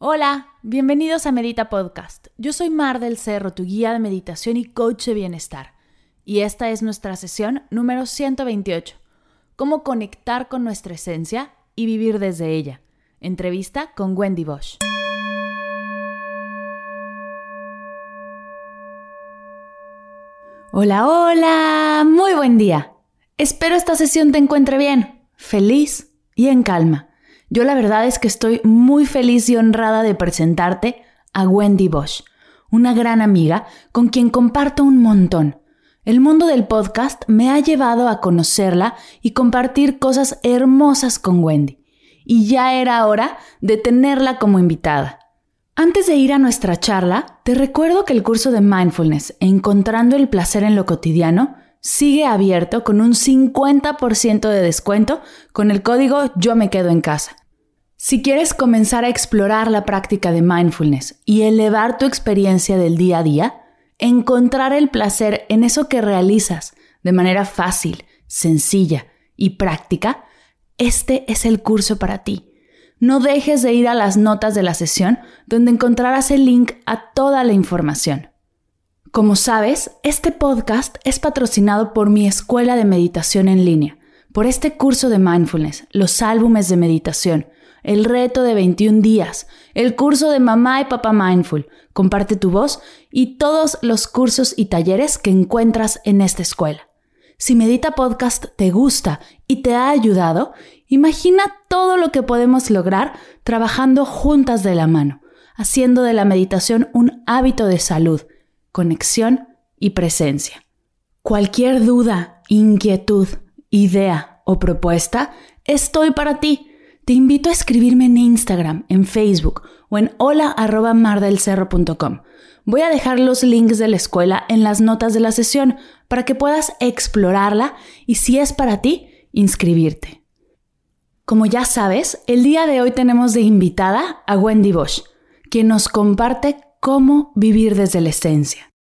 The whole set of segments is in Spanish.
Hola, bienvenidos a Medita Podcast. Yo soy Mar del Cerro, tu guía de meditación y coach de bienestar. Y esta es nuestra sesión número 128. Cómo conectar con nuestra esencia y vivir desde ella. Entrevista con Wendy Bosch. Hola, hola, muy buen día. Espero esta sesión te encuentre bien, feliz y en calma. Yo la verdad es que estoy muy feliz y honrada de presentarte a Wendy Bosch, una gran amiga con quien comparto un montón. El mundo del podcast me ha llevado a conocerla y compartir cosas hermosas con Wendy. Y ya era hora de tenerla como invitada. Antes de ir a nuestra charla, te recuerdo que el curso de Mindfulness, Encontrando el Placer en lo Cotidiano, sigue abierto con un 50% de descuento con el código Yo me quedo en casa. Si quieres comenzar a explorar la práctica de mindfulness y elevar tu experiencia del día a día, encontrar el placer en eso que realizas de manera fácil, sencilla y práctica, este es el curso para ti. No dejes de ir a las notas de la sesión donde encontrarás el link a toda la información. Como sabes, este podcast es patrocinado por mi escuela de meditación en línea, por este curso de mindfulness, los álbumes de meditación, el reto de 21 días, el curso de Mamá y Papá Mindful, Comparte tu voz y todos los cursos y talleres que encuentras en esta escuela. Si Medita Podcast te gusta y te ha ayudado, imagina todo lo que podemos lograr trabajando juntas de la mano, haciendo de la meditación un hábito de salud, conexión y presencia. Cualquier duda, inquietud, idea o propuesta, estoy para ti te invito a escribirme en Instagram, en Facebook o en hola.mardelcerro.com. Voy a dejar los links de la escuela en las notas de la sesión para que puedas explorarla y si es para ti, inscribirte. Como ya sabes, el día de hoy tenemos de invitada a Wendy Bosch, quien nos comparte cómo vivir desde la esencia.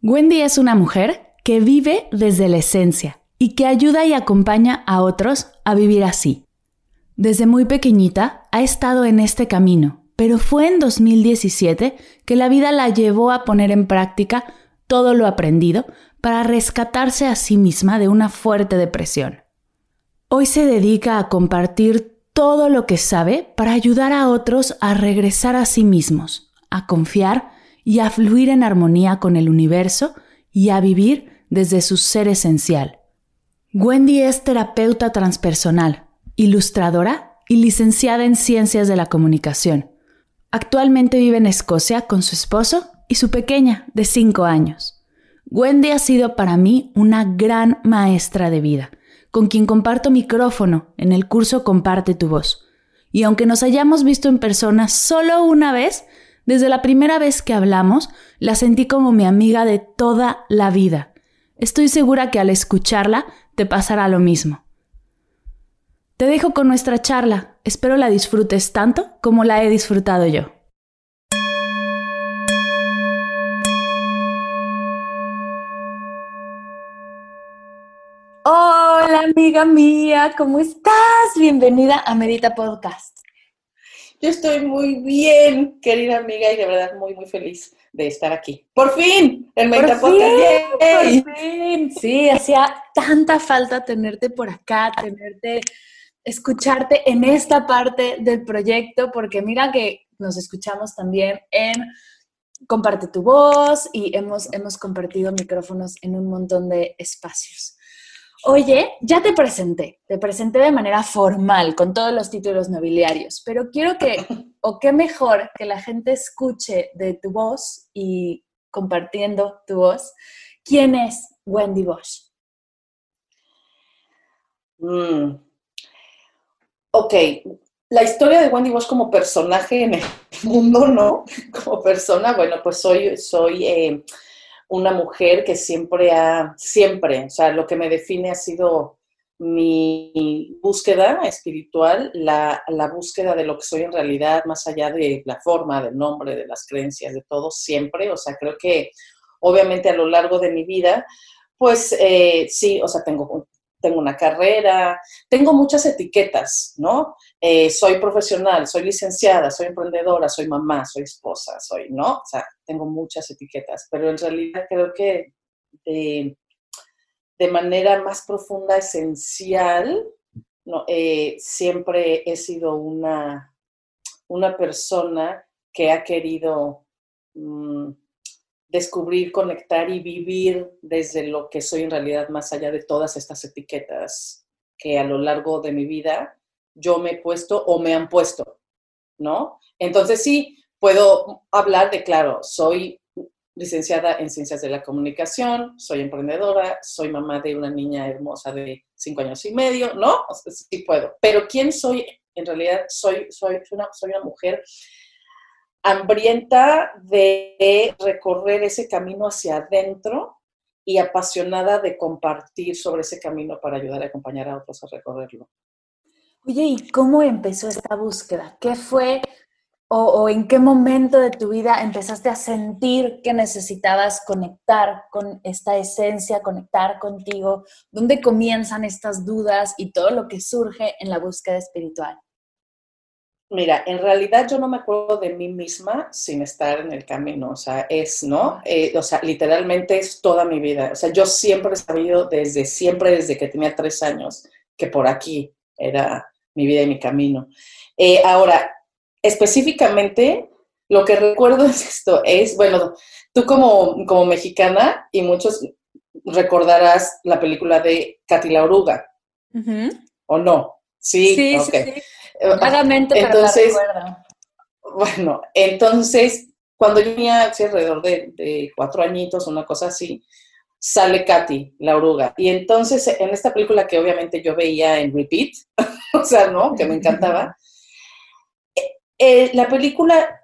Wendy es una mujer que vive desde la esencia y que ayuda y acompaña a otros a vivir así desde muy pequeñita ha estado en este camino, pero fue en 2017 que la vida la llevó a poner en práctica todo lo aprendido para rescatarse a sí misma de una fuerte depresión. Hoy se dedica a compartir todo lo que sabe para ayudar a otros a regresar a sí mismos, a confiar y a fluir en armonía con el universo y a vivir desde su ser esencial. Wendy es terapeuta transpersonal ilustradora y licenciada en Ciencias de la Comunicación. Actualmente vive en Escocia con su esposo y su pequeña de 5 años. Wendy ha sido para mí una gran maestra de vida, con quien comparto micrófono en el curso Comparte tu voz. Y aunque nos hayamos visto en persona solo una vez, desde la primera vez que hablamos, la sentí como mi amiga de toda la vida. Estoy segura que al escucharla te pasará lo mismo. Te dejo con nuestra charla. Espero la disfrutes tanto como la he disfrutado yo. Hola amiga mía, ¿cómo estás? Bienvenida a Medita Podcast. Yo estoy muy bien, querida amiga, y de verdad muy, muy feliz de estar aquí. ¡Por fin! El Medita Podcast. ¡Por fin! Sí, hacía tanta falta tenerte por acá, tenerte escucharte en esta parte del proyecto, porque mira que nos escuchamos también en Comparte tu voz y hemos, hemos compartido micrófonos en un montón de espacios. Oye, ya te presenté, te presenté de manera formal con todos los títulos nobiliarios, pero quiero que, o qué mejor que la gente escuche de tu voz y compartiendo tu voz, ¿quién es Wendy Bosch? Mm, Ok, la historia de Wendy Walsh como personaje en el mundo, ¿no? Como persona, bueno, pues soy, soy eh, una mujer que siempre ha, siempre, o sea, lo que me define ha sido mi búsqueda espiritual, la, la, búsqueda de lo que soy en realidad, más allá de la forma, del nombre, de las creencias, de todo, siempre. O sea, creo que obviamente a lo largo de mi vida, pues eh, sí, o sea, tengo, tengo una carrera, tengo muchas etiquetas, ¿no? Eh, soy profesional, soy licenciada, soy emprendedora, soy mamá, soy esposa, soy, ¿no? O sea, tengo muchas etiquetas, pero en realidad creo que de manera más profunda, esencial. Eh, siempre he sido una, una persona que ha querido mm, descubrir, conectar y vivir desde lo que soy en realidad, más allá de todas estas etiquetas que a lo largo de mi vida yo me he puesto o me han puesto, ¿no? Entonces sí, puedo hablar de, claro, soy licenciada en Ciencias de la Comunicación, soy emprendedora, soy mamá de una niña hermosa de cinco años y medio, ¿no? sí puedo. Pero ¿quién soy? En realidad soy, soy, una, soy una mujer hambrienta de recorrer ese camino hacia adentro y apasionada de compartir sobre ese camino para ayudar a acompañar a otros a recorrerlo. Oye, ¿y cómo empezó esta búsqueda? ¿Qué fue o, en qué momento de tu vida empezaste a sentir que necesitabas conectar con esta esencia, conectar contigo? ¿Dónde comienzan estas dudas y todo lo que surge en la búsqueda espiritual? Mira, en realidad yo no me acuerdo de mí misma sin estar en el camino, o sea, es, ¿no? Eh, o sea, literalmente es toda mi vida. O sea, yo siempre he sabido desde siempre, desde que tenía tres años, que por aquí era mi vida y mi camino. Eh, ahora, específicamente, lo que recuerdo es esto, es, bueno, tú como, como mexicana y muchos recordarás la película de Katy la Oruga, ¿o no? Sí, sí, sí, sí. Vagamente, entonces, Bueno, entonces, cuando yo tenía alrededor de, de, cuatro añitos, una cosa así, sale Katy, la oruga. Y entonces, en esta película que obviamente yo veía en repeat, o sea, ¿no? Que me encantaba, eh, la película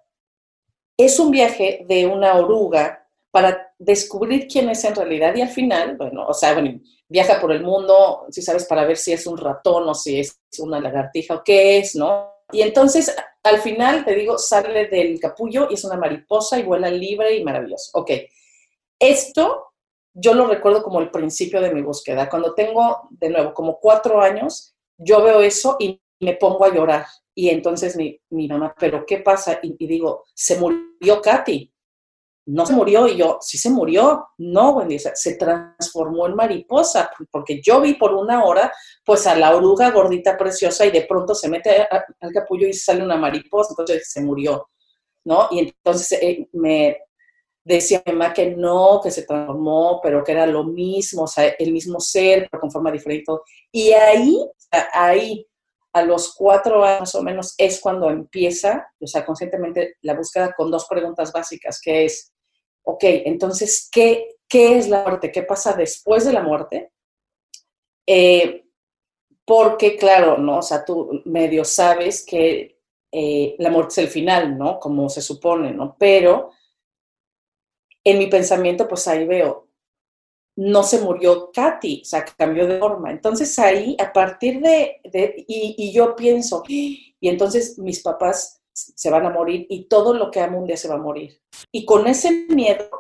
es un viaje de una oruga para descubrir quién es en realidad y al final, bueno, o sea, bueno, viaja por el mundo, si sabes, para ver si es un ratón o si es una lagartija o qué es, ¿no? Y entonces, al final, te digo, sale del capullo y es una mariposa y vuela libre y maravilloso. Ok, esto yo lo recuerdo como el principio de mi búsqueda. Cuando tengo, de nuevo, como cuatro años, yo veo eso y me pongo a llorar. Y entonces mi, mamá, ¿pero qué pasa? Y, digo, se murió Katy. No se murió y yo, sí se murió. No, Wendy, se transformó en mariposa, porque yo vi por una hora, pues a la oruga gordita preciosa y de pronto se mete al capullo y sale una mariposa, entonces se murió, ¿no? Y entonces eh, me decía mi mamá que no, que se transformó, pero que era lo mismo, o sea, el mismo ser, pero con forma diferente. Y ahí, ahí, a los cuatro años más o menos es cuando empieza, o sea, conscientemente la búsqueda con dos preguntas básicas, que es, ok, entonces, ¿qué, qué es la muerte? ¿Qué pasa después de la muerte? Eh, porque, claro, ¿no? O sea, tú medio sabes que eh, la muerte es el final, ¿no? Como se supone, ¿no? Pero en mi pensamiento, pues ahí veo, no se murió Katy, o sea, cambió de forma. Entonces ahí, a partir de, y, yo pienso, y entonces mis papás se van a morir y todo lo que amo un día se va a morir. Y con ese miedo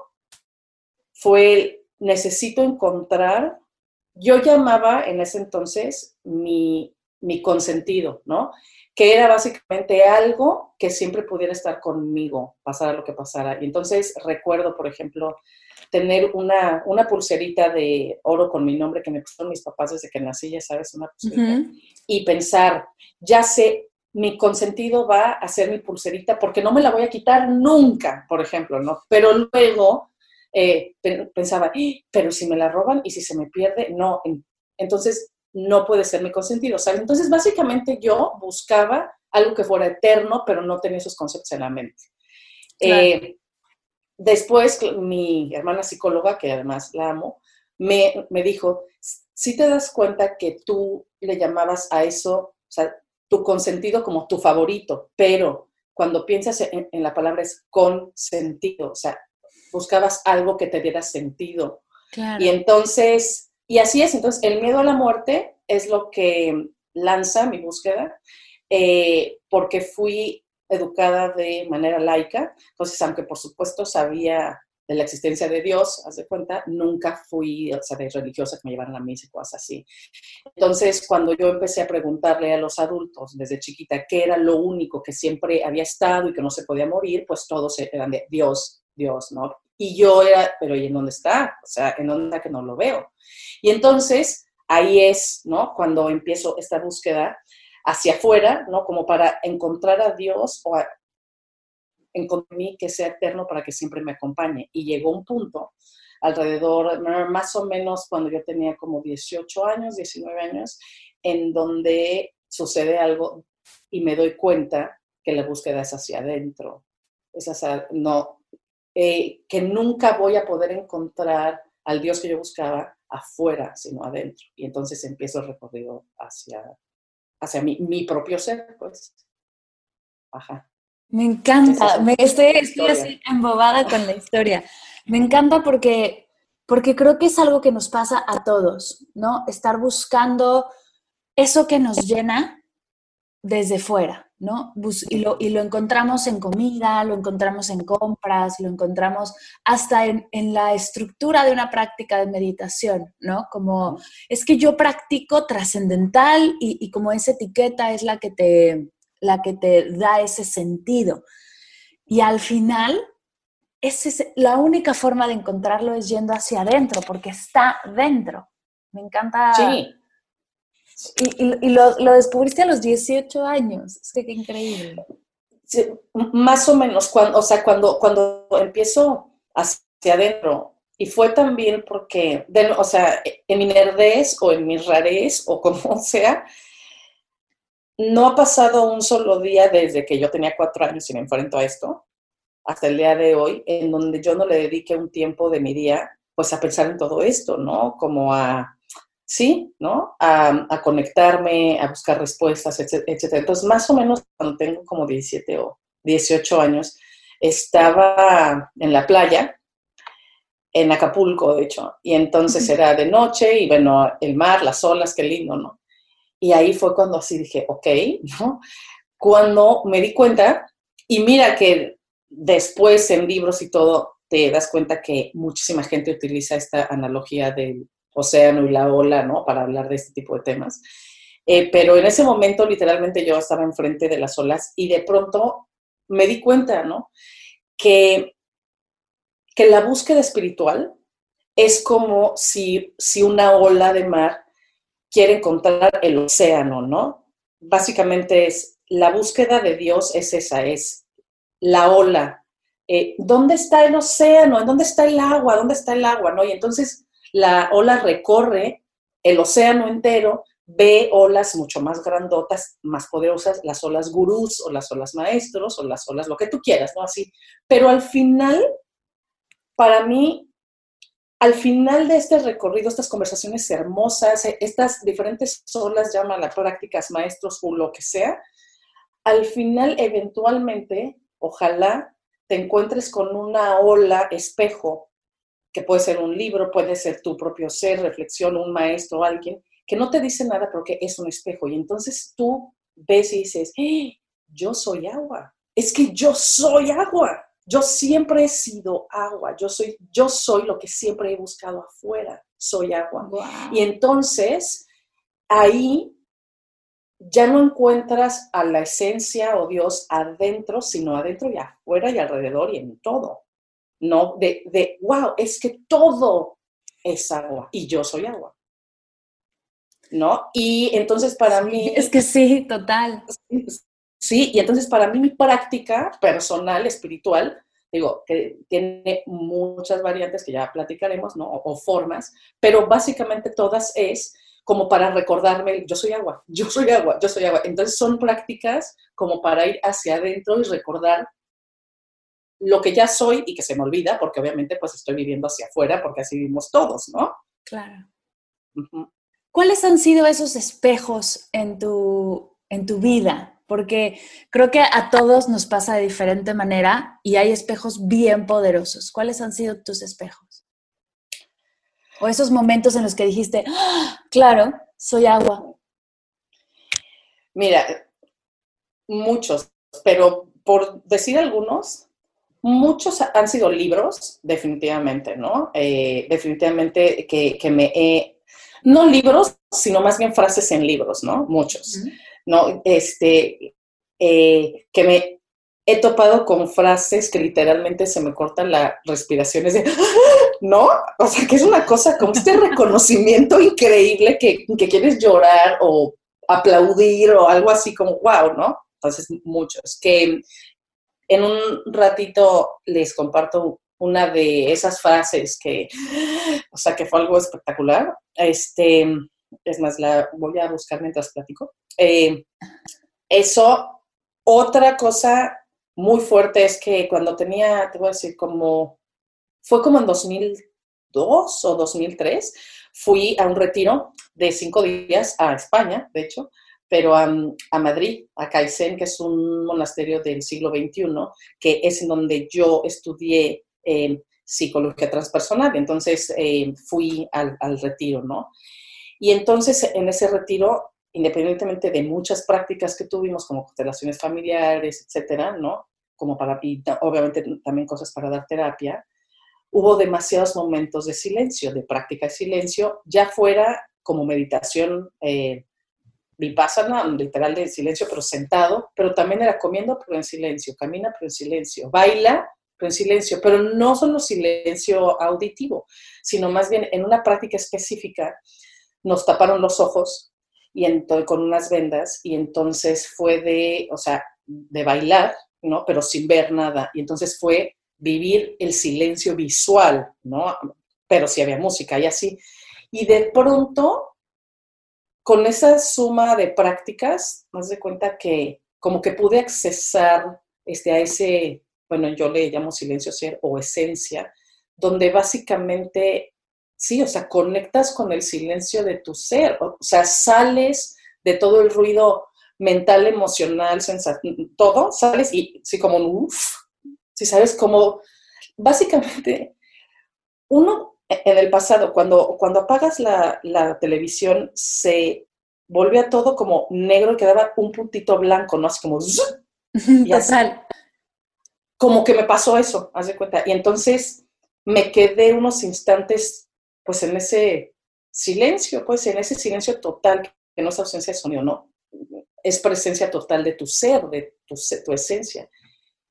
fue, necesito encontrar, yo llamaba en ese entonces mi, mi consentido, ¿no? Que era básicamente algo que siempre pudiera estar conmigo, pasara lo que pasara. Y entonces recuerdo, por ejemplo, tener una, una pulserita de oro con mi nombre que me pusieron mis papás desde que nací, ya sabes, una pulserita, y pensar, ya sé, mi consentido va a ser mi pulserita porque no me la voy a quitar nunca, por ejemplo, ¿no? Pero luego eh, pensaba, ¡Ah! pero si me la roban y si se me pierde, no, entonces no puede ser mi consentido, ¿sabes? Entonces, básicamente yo buscaba algo que fuera eterno, pero no tenía esos conceptos en la mente. Eh, Después, mi hermana psicóloga, que además la amo, me, dijo, si te das cuenta que tú le llamabas a eso, o sea, tu consentido como tu favorito, pero cuando piensas en, en la palabra es con sentido, o sea, buscabas algo que te diera sentido. Y entonces, y así es, entonces el miedo a la muerte es lo que lanza mi búsqueda, eh, porque fui educada de manera laica, entonces aunque por supuesto sabía de la existencia de Dios, haz de cuenta, nunca fui, de religiosa que me llevaran a misa y cosas así. Entonces, cuando yo empecé a preguntarle a los adultos desde chiquita qué era lo único que siempre había estado y que no se podía morir, pues todos eran de Dios, Dios, ¿no? Y yo era, pero ¿y en dónde está? O sea, ¿en dónde está que no lo veo? Y entonces, ahí es, ¿no? Cuando empiezo esta búsqueda hacia afuera, ¿no? Como para encontrar a Dios o a, encontrar mí que sea eterno para que siempre me acompañe. Y llegó un punto, alrededor, más o menos cuando yo tenía como 18 años, 19 años, en donde sucede algo y me doy cuenta que la búsqueda es hacia adentro. Es hacia, no, eh, que nunca voy a poder encontrar al Dios que yo buscaba afuera, sino adentro. Y entonces empiezo el recorrido hacia, hacia mi, mi propio ser, pues. Ajá. Me encanta, me, estoy, estoy así embobada con la historia. Me encanta porque, porque creo que es algo que nos pasa a todos, ¿no? Estar buscando eso que nos llena desde fuera, ¿no? Y lo, y lo encontramos en comida, lo encontramos en compras, lo encontramos hasta en, en, la estructura de una práctica de meditación, ¿no? Como es que yo practico trascendental y, y como esa etiqueta es la que te, la que te da ese sentido. Y al final, es la única forma de encontrarlo es yendo hacia adentro, porque está dentro. Me encanta. Sí. Y, lo, descubriste a los 18 años. Es que qué increíble. más o menos, cuando, o sea, cuando, cuando empiezo hacia adentro, y fue también porque, o sea, en mi nerdez o en mi rarez o como sea, no ha pasado un solo día desde que yo tenía cuatro años y me enfrento a esto, hasta el día de hoy, en donde yo no le dedique un tiempo de mi día, pues a pensar en todo esto, ¿no? Como a, sí, ¿no? A, conectarme, a buscar respuestas, etcétera. Entonces, más o menos cuando tengo como 17 o 18 años, estaba en la playa, en Acapulco, de hecho, y entonces era de noche y bueno, el mar, las olas, qué lindo, ¿no? Y ahí fue cuando así dije, ok, ¿no? Cuando me di cuenta, y mira que después en libros y todo, te das cuenta que muchísima gente utiliza esta analogía del océano y la ola, ¿no? Para hablar de este tipo de temas. Eh, pero en ese momento, literalmente, yo estaba enfrente de las olas y de pronto me di cuenta, ¿no? Que, que la búsqueda espiritual es como si, si una ola de mar quiere encontrar el océano, ¿no? Básicamente es la búsqueda de Dios es esa, es la ola. Eh, ¿Dónde está el océano? ¿En dónde está el agua? ¿Dónde está el agua? ¿No? Y entonces la ola recorre el océano entero, ve olas mucho más grandotas, más poderosas, las olas gurús o las olas maestros o las olas lo que tú quieras, ¿no? Así. Pero al final, para mí, al final de este recorrido, estas conversaciones hermosas, eh, estas diferentes olas, llámala prácticas, maestros o lo que sea, al final eventualmente, ojalá te encuentres con una ola espejo, que puede ser un libro, puede ser tu propio ser, reflexión, un maestro, alguien, que no te dice nada porque es un espejo. Y entonces tú ves y dices, ¡Eh! yo soy agua, es que yo soy agua. Yo siempre he sido agua, yo soy, yo soy lo que siempre he buscado afuera, soy agua. Y entonces, ahí ya no encuentras a la esencia o Dios adentro, sino adentro y afuera y alrededor y en todo. No, de, de wow, es que todo es agua y yo soy agua. ¿No? Y entonces para mí... Es que sí, total. Sí, y entonces para mí mi práctica personal, espiritual, digo, que tiene muchas variantes que ya platicaremos, ¿no? O, formas, pero básicamente todas es como para recordarme, yo soy agua, yo soy agua, yo soy agua. Entonces son prácticas como para ir hacia adentro y recordar lo que ya soy y que se me olvida, porque obviamente pues estoy viviendo hacia afuera, porque así vivimos todos, ¿no? Claro. ¿Cuáles han sido esos espejos en tu en tu vida? Porque creo que a todos nos pasa de diferente manera y hay espejos bien poderosos. ¿Cuáles han sido tus espejos? O esos momentos en los que dijiste, ¡Ah! claro, soy agua. Mira, muchos, pero por decir algunos, muchos han sido libros, definitivamente, ¿no? Eh, definitivamente que, me he, no libros, sino más bien frases en libros, ¿no? Muchos, ¿no? Este, eh, que me he topado con frases que literalmente se me cortan la respiración, es de, ¿no? O sea, que es una cosa como este reconocimiento increíble que, que quieres llorar o aplaudir o algo así como, wow, ¿no? Entonces, muchos. Que en un ratito les comparto una de esas frases que, o sea, que fue algo espectacular. Este, es más, la voy a buscar mientras platico. Eh, eso, otra cosa muy fuerte es que cuando tenía, te voy a decir, como, fue como en 2002 o 2003, fui a un retiro de cinco días a España, de hecho, pero a, Madrid, a Caicén, que es un monasterio del siglo XXI, que es en donde yo estudié eh, psicología transpersonal. Entonces eh, fui al, retiro, ¿no? Y entonces en ese retiro, independientemente de muchas prácticas que tuvimos, como constelaciones familiares, etcétera, ¿no? Como para, y obviamente también cosas para dar terapia, hubo demasiados momentos de silencio, de práctica de silencio, ya fuera como meditación eh, vipassana, literal de silencio, pero sentado, pero también era comiendo, pero en silencio, camina, pero en silencio, baila, pero en silencio, pero no solo silencio auditivo, sino más bien en una práctica específica nos taparon los ojos y entonces, con unas vendas y entonces fue de, o sea, de bailar, ¿no? Pero sin ver nada. Y entonces fue vivir el silencio visual, ¿no? Pero sí había música y así. Y de pronto con esa suma de prácticas, me de cuenta que como que pude accesar este, a ese, bueno, yo le llamo silencio ser o esencia, donde básicamente, sí, o sea, conectas con el silencio de tu ser, o sea, sales de todo el ruido mental, emocional, todo, sales y sí, como un uff, si sabes cómo, básicamente, uno en el pasado, cuando, cuando apagas la, televisión, se volvía todo como negro y quedaba un puntito blanco, ¿no? Así como... Y como que me pasó eso, haz de cuenta. Y entonces me quedé unos instantes, pues en ese silencio, pues en ese silencio total, que no es ausencia de sonido, no, es presencia total de tu ser, de tu, tu esencia.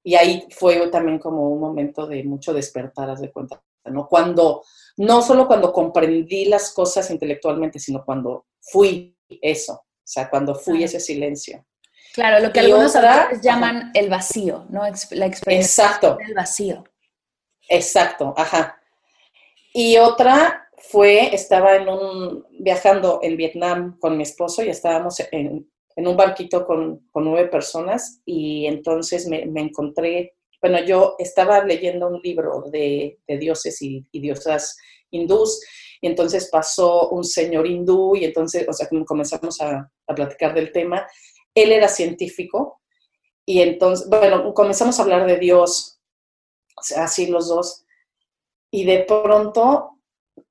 Y ahí fue también como un momento de mucho despertar, haz de cuenta. ¿no? Cuando, no solo cuando comprendí las cosas intelectualmente, sino cuando fui eso, o sea, cuando fui ese silencio. Claro, lo que algunos autores llaman el vacío, ¿no? La experiencia Exacto. del vacío. Exacto, ajá. Y otra fue, estaba en un, viajando en Vietnam con mi esposo y estábamos en, un barquito con, nueve personas y entonces me, me encontré bueno, yo estaba leyendo un libro de, dioses y, diosas hindús, y entonces pasó un señor hindú, y entonces, o sea, comenzamos a, platicar del tema. Él era científico, y entonces, bueno, comenzamos a hablar de Dios, así los dos, y de pronto,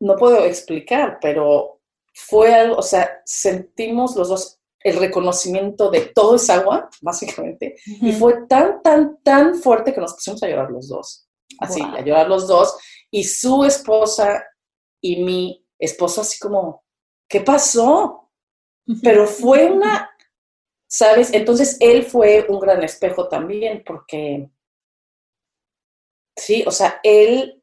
no puedo explicar, pero fue algo, o sea, sentimos los dos el reconocimiento de todo es agua, básicamente, y fue tan, tan, tan fuerte que nos pusimos a llorar los dos, así, a llorar los dos, y su esposa y mi esposo así como, ¿qué pasó? Pero fue una, ¿sabes? Entonces él fue un gran espejo también, porque, sí, o sea, él,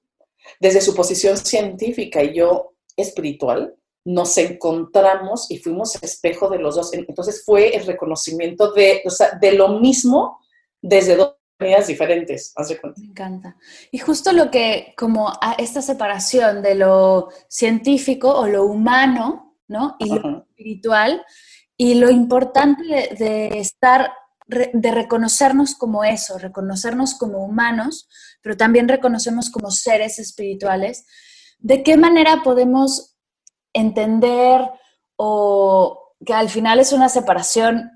desde su posición científica y yo espiritual, nos encontramos y fuimos espejo de los dos. Entonces fue el reconocimiento de, de lo mismo desde dos maneras diferentes. Me encanta. Y justo lo que, como esta separación de lo científico o lo humano, ¿no? Y lo espiritual, y lo importante de, de estar de reconocernos como eso, reconocernos como humanos, pero también reconocernos como seres espirituales, ¿de qué manera podemos entender o que al final es una separación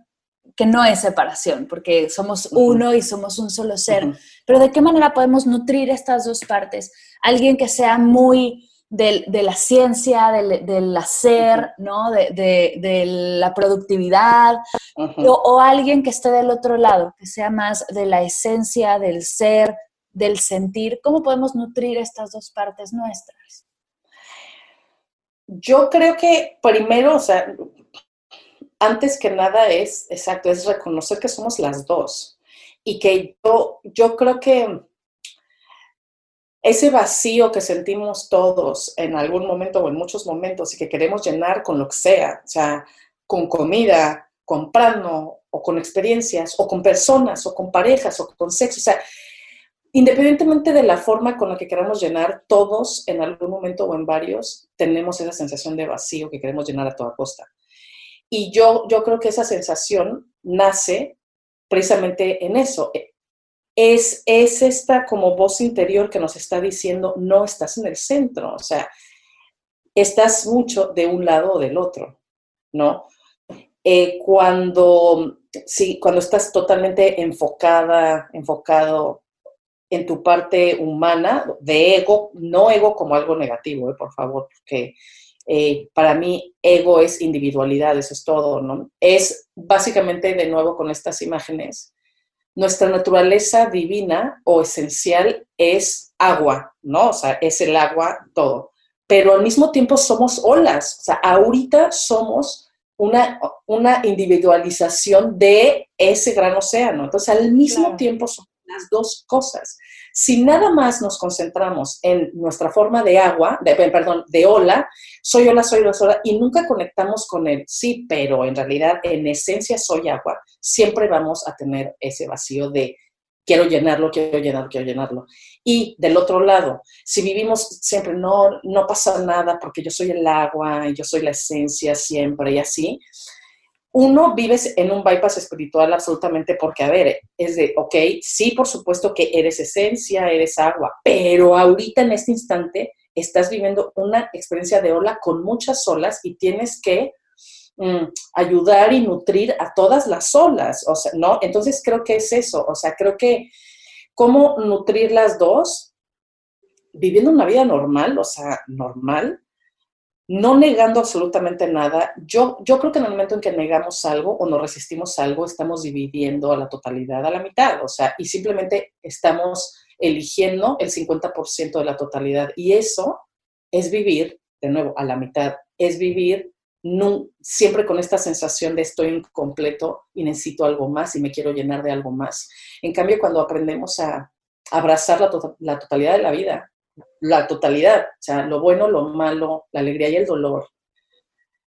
que no es separación, porque somos uno y somos un solo ser. Pero ¿de qué manera podemos nutrir estas dos partes? Alguien que sea muy de, la ciencia, del, hacer, ¿no? De, la productividad, o, alguien que esté del otro lado, que sea más de la esencia, del ser, del sentir. ¿Cómo podemos nutrir estas dos partes nuestras? Yo creo que primero, o sea, antes que nada es, exacto, es reconocer que somos las dos y que yo, yo creo que ese vacío que sentimos todos en algún momento o en muchos momentos y que queremos llenar con lo que sea, o sea, con comida, comprando o con experiencias o con personas o con parejas o con sexo, o sea, independientemente de la forma con la que queramos llenar, todos en algún momento o en varios tenemos esa sensación de vacío que queremos llenar a toda costa. Y yo, yo creo que esa sensación nace precisamente en eso, es, esta como voz interior que nos está diciendo, no estás en el centro, o sea, estás mucho de un lado o del otro, ¿no? Eh, cuando, sí, cuando estás totalmente enfocada, enfocado en tu parte humana, de ego, no ego como algo negativo, eh, por favor, porque eh, para mí ego es individualidad, eso es todo, ¿no? Es básicamente, de nuevo, con estas imágenes, nuestra naturaleza divina o esencial es agua, ¿no? O sea, es el agua todo. Pero al mismo tiempo somos olas, o sea, ahorita somos una, una individualización de ese gran océano. Entonces, al mismo tiempo somos las dos cosas. Si nada más nos concentramos en nuestra forma de agua, de, perdón, de ola, soy ola, soy ola, soy ola, y nunca conectamos con el sí, pero en realidad en esencia soy agua, siempre vamos a tener ese vacío de quiero llenarlo, quiero llenarlo, quiero llenarlo. Y del otro lado, si vivimos siempre, no, no pasa nada porque yo soy el agua yo soy la esencia siempre y así, uno vives en un bypass espiritual absolutamente porque, a ver, es de, ok, sí, por supuesto que eres esencia, eres agua, pero ahorita en este instante estás viviendo una experiencia de ola con muchas olas y tienes que mm, ayudar y nutrir a todas las olas, o sea, ¿no? Entonces creo que es eso, o sea, creo que cómo nutrir las dos viviendo una vida normal, o sea, normal, no negando absolutamente nada. Yo, yo creo que en el momento en que negamos algo o nos resistimos algo, estamos dividiendo a la totalidad, a la mitad, o sea, y simplemente estamos eligiendo el 50% de la totalidad. Y eso es vivir, de nuevo, a la mitad, es vivir siempre con esta sensación de estoy incompleto y necesito algo más y me quiero llenar de algo más. En cambio, cuando aprendemos a abrazar la, la totalidad de la vida, la totalidad, o sea, lo bueno, lo malo, la alegría y el dolor.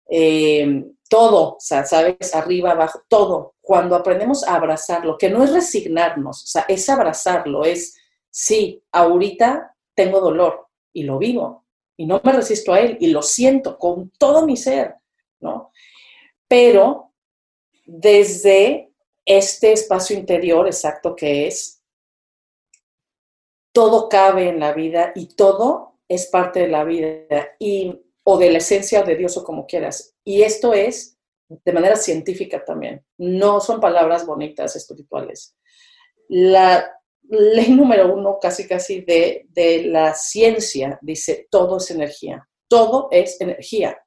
Eh, todo, o sea, sabes, arriba, abajo, todo. Cuando aprendemos a abrazarlo, que no es resignarnos, o sea, es abrazarlo, es, sí, ahorita tengo dolor y lo vivo y no me resisto a él y lo siento con todo mi ser, ¿no? Pero desde este espacio interior exacto que es todo cabe en la vida y todo es parte de la vida y, o de la esencia de Dios o como quieras. Y esto es de manera científica también. No son palabras bonitas espirituales. La ley número uno, casi casi, de, de la ciencia dice, todo es energía. Todo es energía.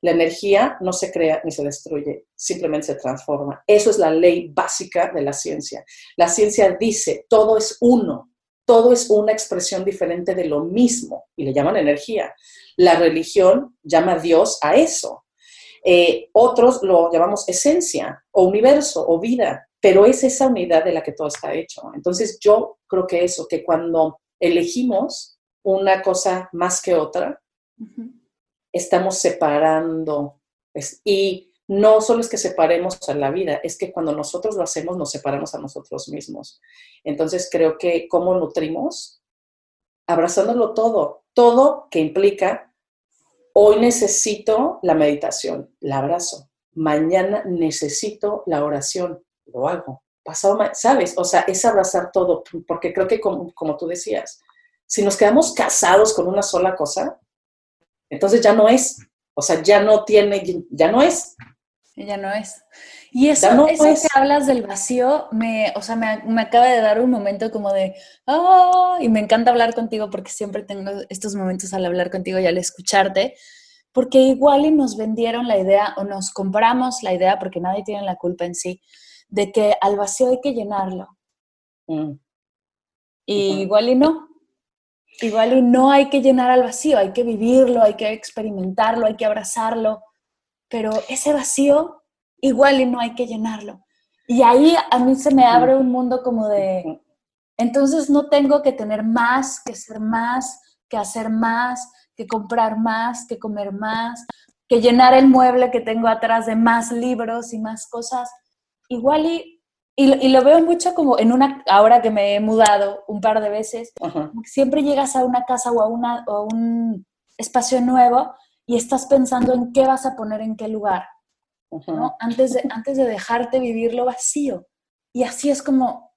La energía no se crea ni se destruye, simplemente se transforma. Eso es la ley básica de la ciencia. La ciencia dice, todo es uno, todo es una expresión diferente de lo mismo y le llaman energía. La religión llama a Dios a eso. Eh, otros lo llamamos esencia o universo o vida, pero es esa unidad de la que todo está hecho. Entonces yo creo que eso, que cuando elegimos una cosa más que otra, estamos separando. y no solo es que separemos a la vida, es que cuando nosotros lo hacemos nos separamos a nosotros mismos. Entonces creo que cómo nutrimos, abrazándolo todo, todo que implica, hoy necesito la meditación, la abrazo, mañana necesito la oración, lo hago, pasado, ¿sabes? O sea, es abrazar todo, porque creo que como, como tú decías, si nos quedamos casados con una sola cosa, entonces ya no es, o sea, ya no tiene, ya no es, Ella no es. Y eso, eso que hablas del vacío, me, o sea, me, me, acaba de dar un momento como de, ah, y me encanta hablar contigo porque siempre tengo estos momentos al hablar contigo y al escucharte, porque igual y nos vendieron la idea o nos compramos la idea, porque nadie tiene la culpa en sí, de que al vacío hay que llenarlo. Mm. Y igual y no. Igual y no hay que llenar al vacío, hay que vivirlo, hay que experimentarlo, hay que abrazarlo, pero ese vacío igual y no hay que llenarlo. Y ahí a mí se me abre un mundo como de, entonces no tengo que tener más, que ser más, que hacer más, que comprar más, que comer más, que llenar el mueble que tengo atrás de más libros y más cosas. Igual y y, lo veo mucho como en una, ahora que me he mudado un par de veces, siempre llegas a una casa o a, una, o un espacio nuevo y estás pensando en qué vas a poner en qué lugar, ¿no? antes, de, antes de dejarte vivirlo vacío. Y así es como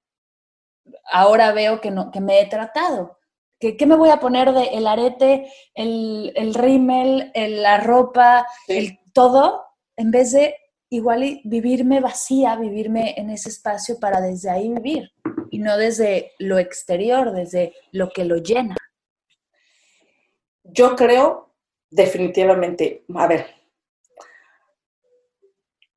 ahora veo que, no, que me he tratado. ¿Qué, ¿Qué me voy a poner de el arete, el, el rímel, la ropa, el todo? En vez de igual y vivirme vacía, vivirme en ese espacio para desde ahí vivir y no desde lo exterior, desde lo que lo llena. Yo creo definitivamente, a ver,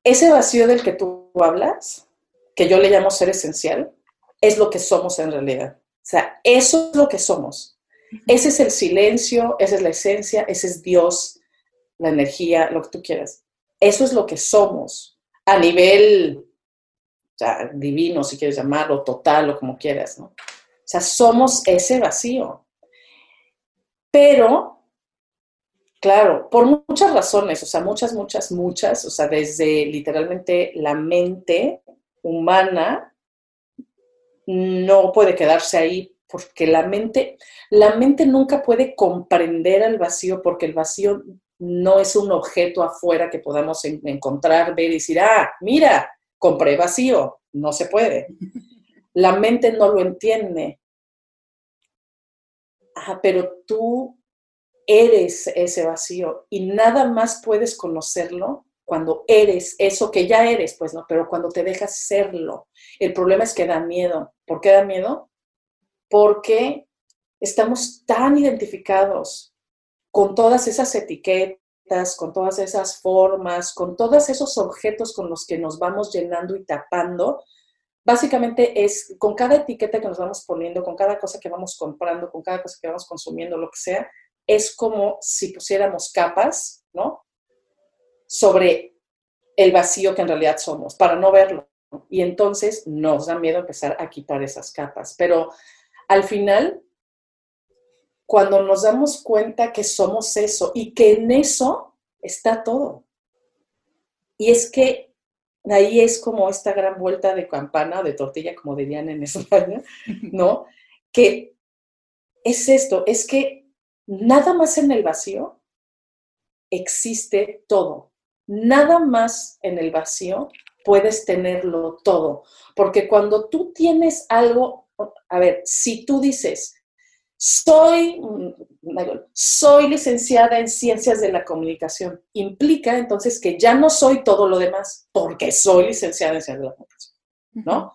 ese vacío del que tú hablas, que yo le llamo ser esencial, es lo que somos en realidad. O sea, eso es lo que somos. Ese es el silencio, esa es la esencia, ese es Dios, la energía, lo que tú quieras. Eso es lo que somos a nivel divino, si quieres llamarlo, total o como quieras, ¿no? O sea, somos ese vacío. Pero, claro, por muchas razones, o sea, muchas, muchas, muchas, o sea, desde literalmente la mente humana no puede quedarse ahí porque la mente, la mente nunca puede comprender al vacío porque el vacío no es un objeto afuera que podamos encontrar, ver y decir, ah, mira, compré vacío. No se puede. La mente no lo entiende. Ah, pero tú eres ese vacío y nada más puedes conocerlo cuando eres eso que ya eres, pues no, pero cuando te dejas serlo. El problema es que da miedo. ¿Por qué da miedo? Porque estamos tan identificados con todas esas etiquetas, con todas esas formas, con todos esos objetos con los que nos vamos llenando y tapando, básicamente es con cada etiqueta que nos vamos poniendo, con cada cosa que vamos comprando, con cada cosa que vamos consumiendo, lo que sea, es como si pusiéramos capas, ¿no? Sobre el vacío que en realidad somos, para no verlo. Y entonces nos da miedo empezar a quitar esas capas. Pero al final cuando nos damos cuenta que somos eso y que en eso está todo. Y es que ahí es como esta gran vuelta de campana, de tortilla, como dirían en España, ¿no? Que es esto, es que nada más en el vacío existe todo. Nada más en el vacío puedes tenerlo todo. Porque cuando tú tienes algo, a ver, si tú dices, soy, soy licenciada en ciencias de la comunicación. Implica entonces que ya no soy todo lo demás, porque soy licenciada en ciencias de la comunicación, ¿no?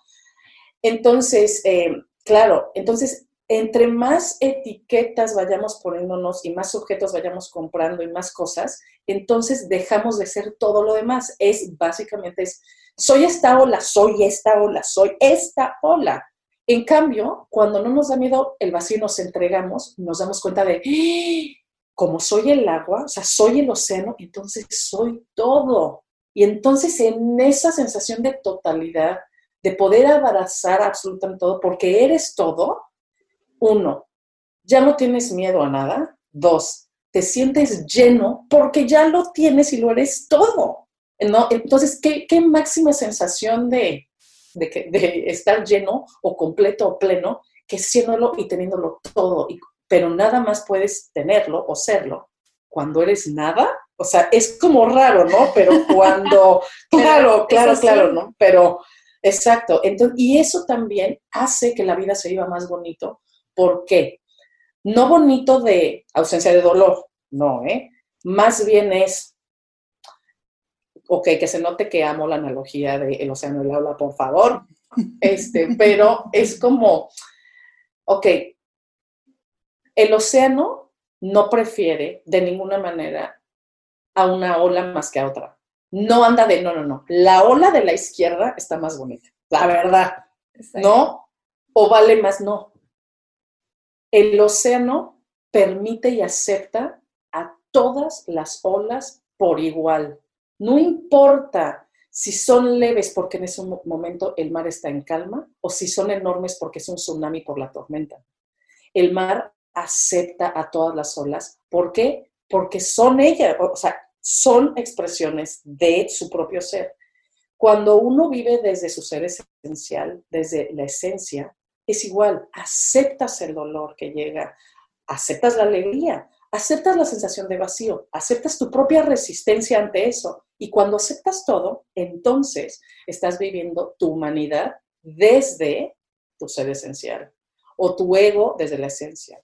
Entonces, eh, claro, entonces, entre más etiquetas vayamos poniéndonos y más objetos vayamos comprando y más cosas, entonces dejamos de ser todo lo demás. Es básicamente, es, soy esta ola, soy esta ola, soy esta ola. En cambio, cuando no nos da miedo el vacío nos entregamos, nos damos cuenta de, como soy el agua, o sea, soy el océano, entonces soy todo. Y entonces en esa sensación de totalidad, de poder abrazar absolutamente todo, porque eres todo, uno, ya no tienes miedo a nada. Dos, te sientes lleno porque ya lo tienes y lo eres todo. ¿no? Entonces, ¿qué, qué máxima sensación de, de, estar lleno o completo o pleno, que siéndolo y teniéndolo todo, pero nada más puedes tenerlo o serlo cuando eres nada. O sea, es como raro, ¿no? Pero cuando, claro, claro, claro, ¿no? Pero, exacto. Entonces, y eso también hace que la vida se viva más bonito. ¿Por qué? No bonito de ausencia de dolor, no, ¿eh? Más bien es ok, que se note que amo la analogía del océano y el aula, por favor, este, pero es como, ok, el océano no prefiere de ninguna manera a una ola más que a otra. No anda de, no, no, no, la ola de la izquierda está más bonita, la verdad, ¿no? O vale más, no. El océano permite y acepta a todas las olas por igual. No importa si son leves porque en ese momento el mar está en calma o si son enormes porque es un tsunami por la tormenta. El mar acepta a todas las olas. ¿Por qué? Porque son ellas, o sea, son expresiones de su propio ser. Cuando uno vive desde su ser esencial, desde la esencia, es igual, aceptas el dolor que llega, aceptas la alegría, aceptas la sensación de vacío, aceptas tu propia resistencia ante eso. Y cuando aceptas todo, entonces estás viviendo tu humanidad desde tu ser esencial o tu ego desde la esencia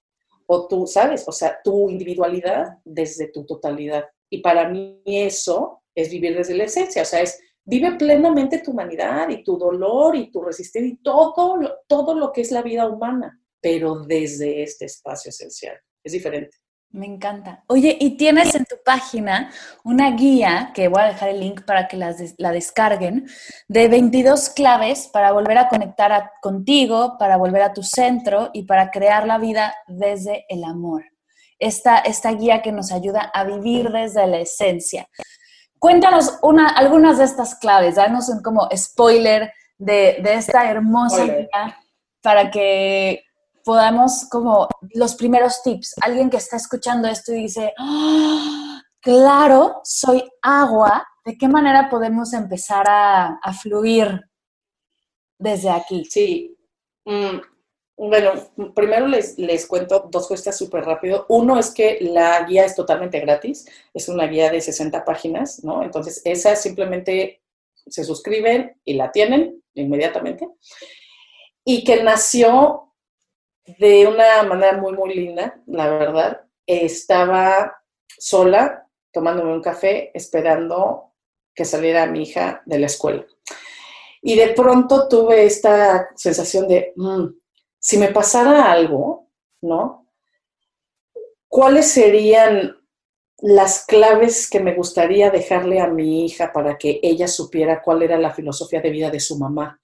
o tú, ¿sabes? O sea, tu individualidad desde tu totalidad. Y para mí eso es vivir desde la esencia, o sea, es vive plenamente tu humanidad y tu dolor y tu resistencia y todo, todo lo que es la vida humana, pero desde este espacio esencial. Es diferente. Me encanta. Oye, y tienes en tu página una guía, que voy a dejar el link para que la descarguen, de 22 claves para volver a conectar contigo, para volver a tu centro y para crear la vida desde el amor. Esta, esta guía que nos ayuda a vivir desde la esencia. Cuéntanos una, algunas de estas claves, danos un como spoiler de, de esta hermosa guía para que podamos como los primeros tips. Alguien que está escuchando esto y dice, ¡Ah! claro, soy agua, ¿de qué manera podemos empezar a, fluir desde aquí? Sí. Mm, bueno, primero les, les cuento dos cosas súper rápido. Uno es que la guía es totalmente gratis, es una guía de 60 páginas, ¿no? Entonces, esa simplemente se suscriben y la tienen inmediatamente. Y que nació de una manera muy, muy linda, la verdad. Estaba sola, tomándome un café, esperando que saliera mi hija de la escuela. Y de pronto tuve esta sensación de, mm, si me pasara algo, ¿no? ¿Cuáles serían las claves que me gustaría dejarle a mi hija para que ella supiera cuál era la filosofía de vida de su mamá?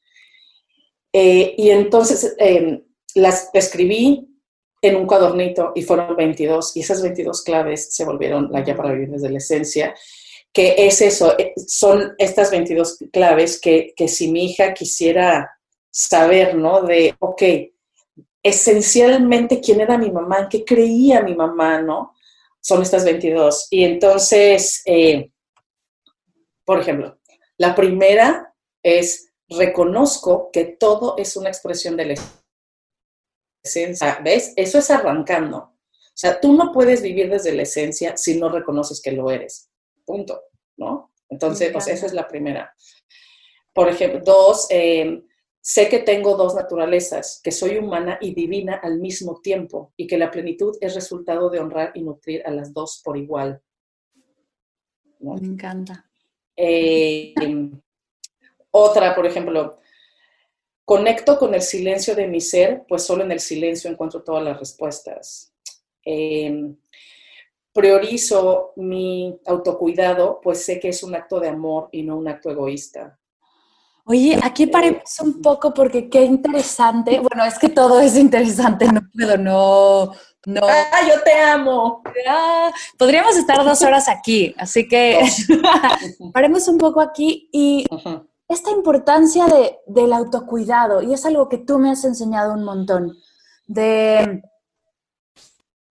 Eh, y entonces, em, las escribí en un cuadernito y fueron 22 y esas 22 claves se volvieron la guía para vivir desde la esencia, que es eso, eh, son estas 22 claves que, que si mi hija quisiera saber, ¿no? De, ok, esencialmente quién era mi mamá, en qué creía mi mamá, ¿no? Son estas 22. Y entonces, eh, por ejemplo, la primera es reconozco que todo es una expresión del esencia, ¿ves? Eso es arrancando. O sea, tú no puedes vivir desde la esencia si no reconoces que lo eres. Punto, ¿no? Entonces, pues esa es la primera. Por ejemplo, dos, em, sé que tengo dos naturalezas, que soy humana y divina al mismo tiempo y que la plenitud es resultado de honrar y nutrir a las dos por igual. Me encanta. Em, otra, por ejemplo, Conecto con el silencio de mi ser, pues solo en el silencio encuentro todas las respuestas. Em, priorizo mi autocuidado, pues sé que es un acto de amor y no un acto egoísta. Oye, aquí paremos un poco porque qué interesante. Bueno, es que todo es interesante, no puedo, no, no. Ah, yo te amo. Ah, podríamos estar dos horas aquí, así que paremos un poco aquí y esta importancia de, del autocuidado, y es algo que tú me has enseñado un montón, de,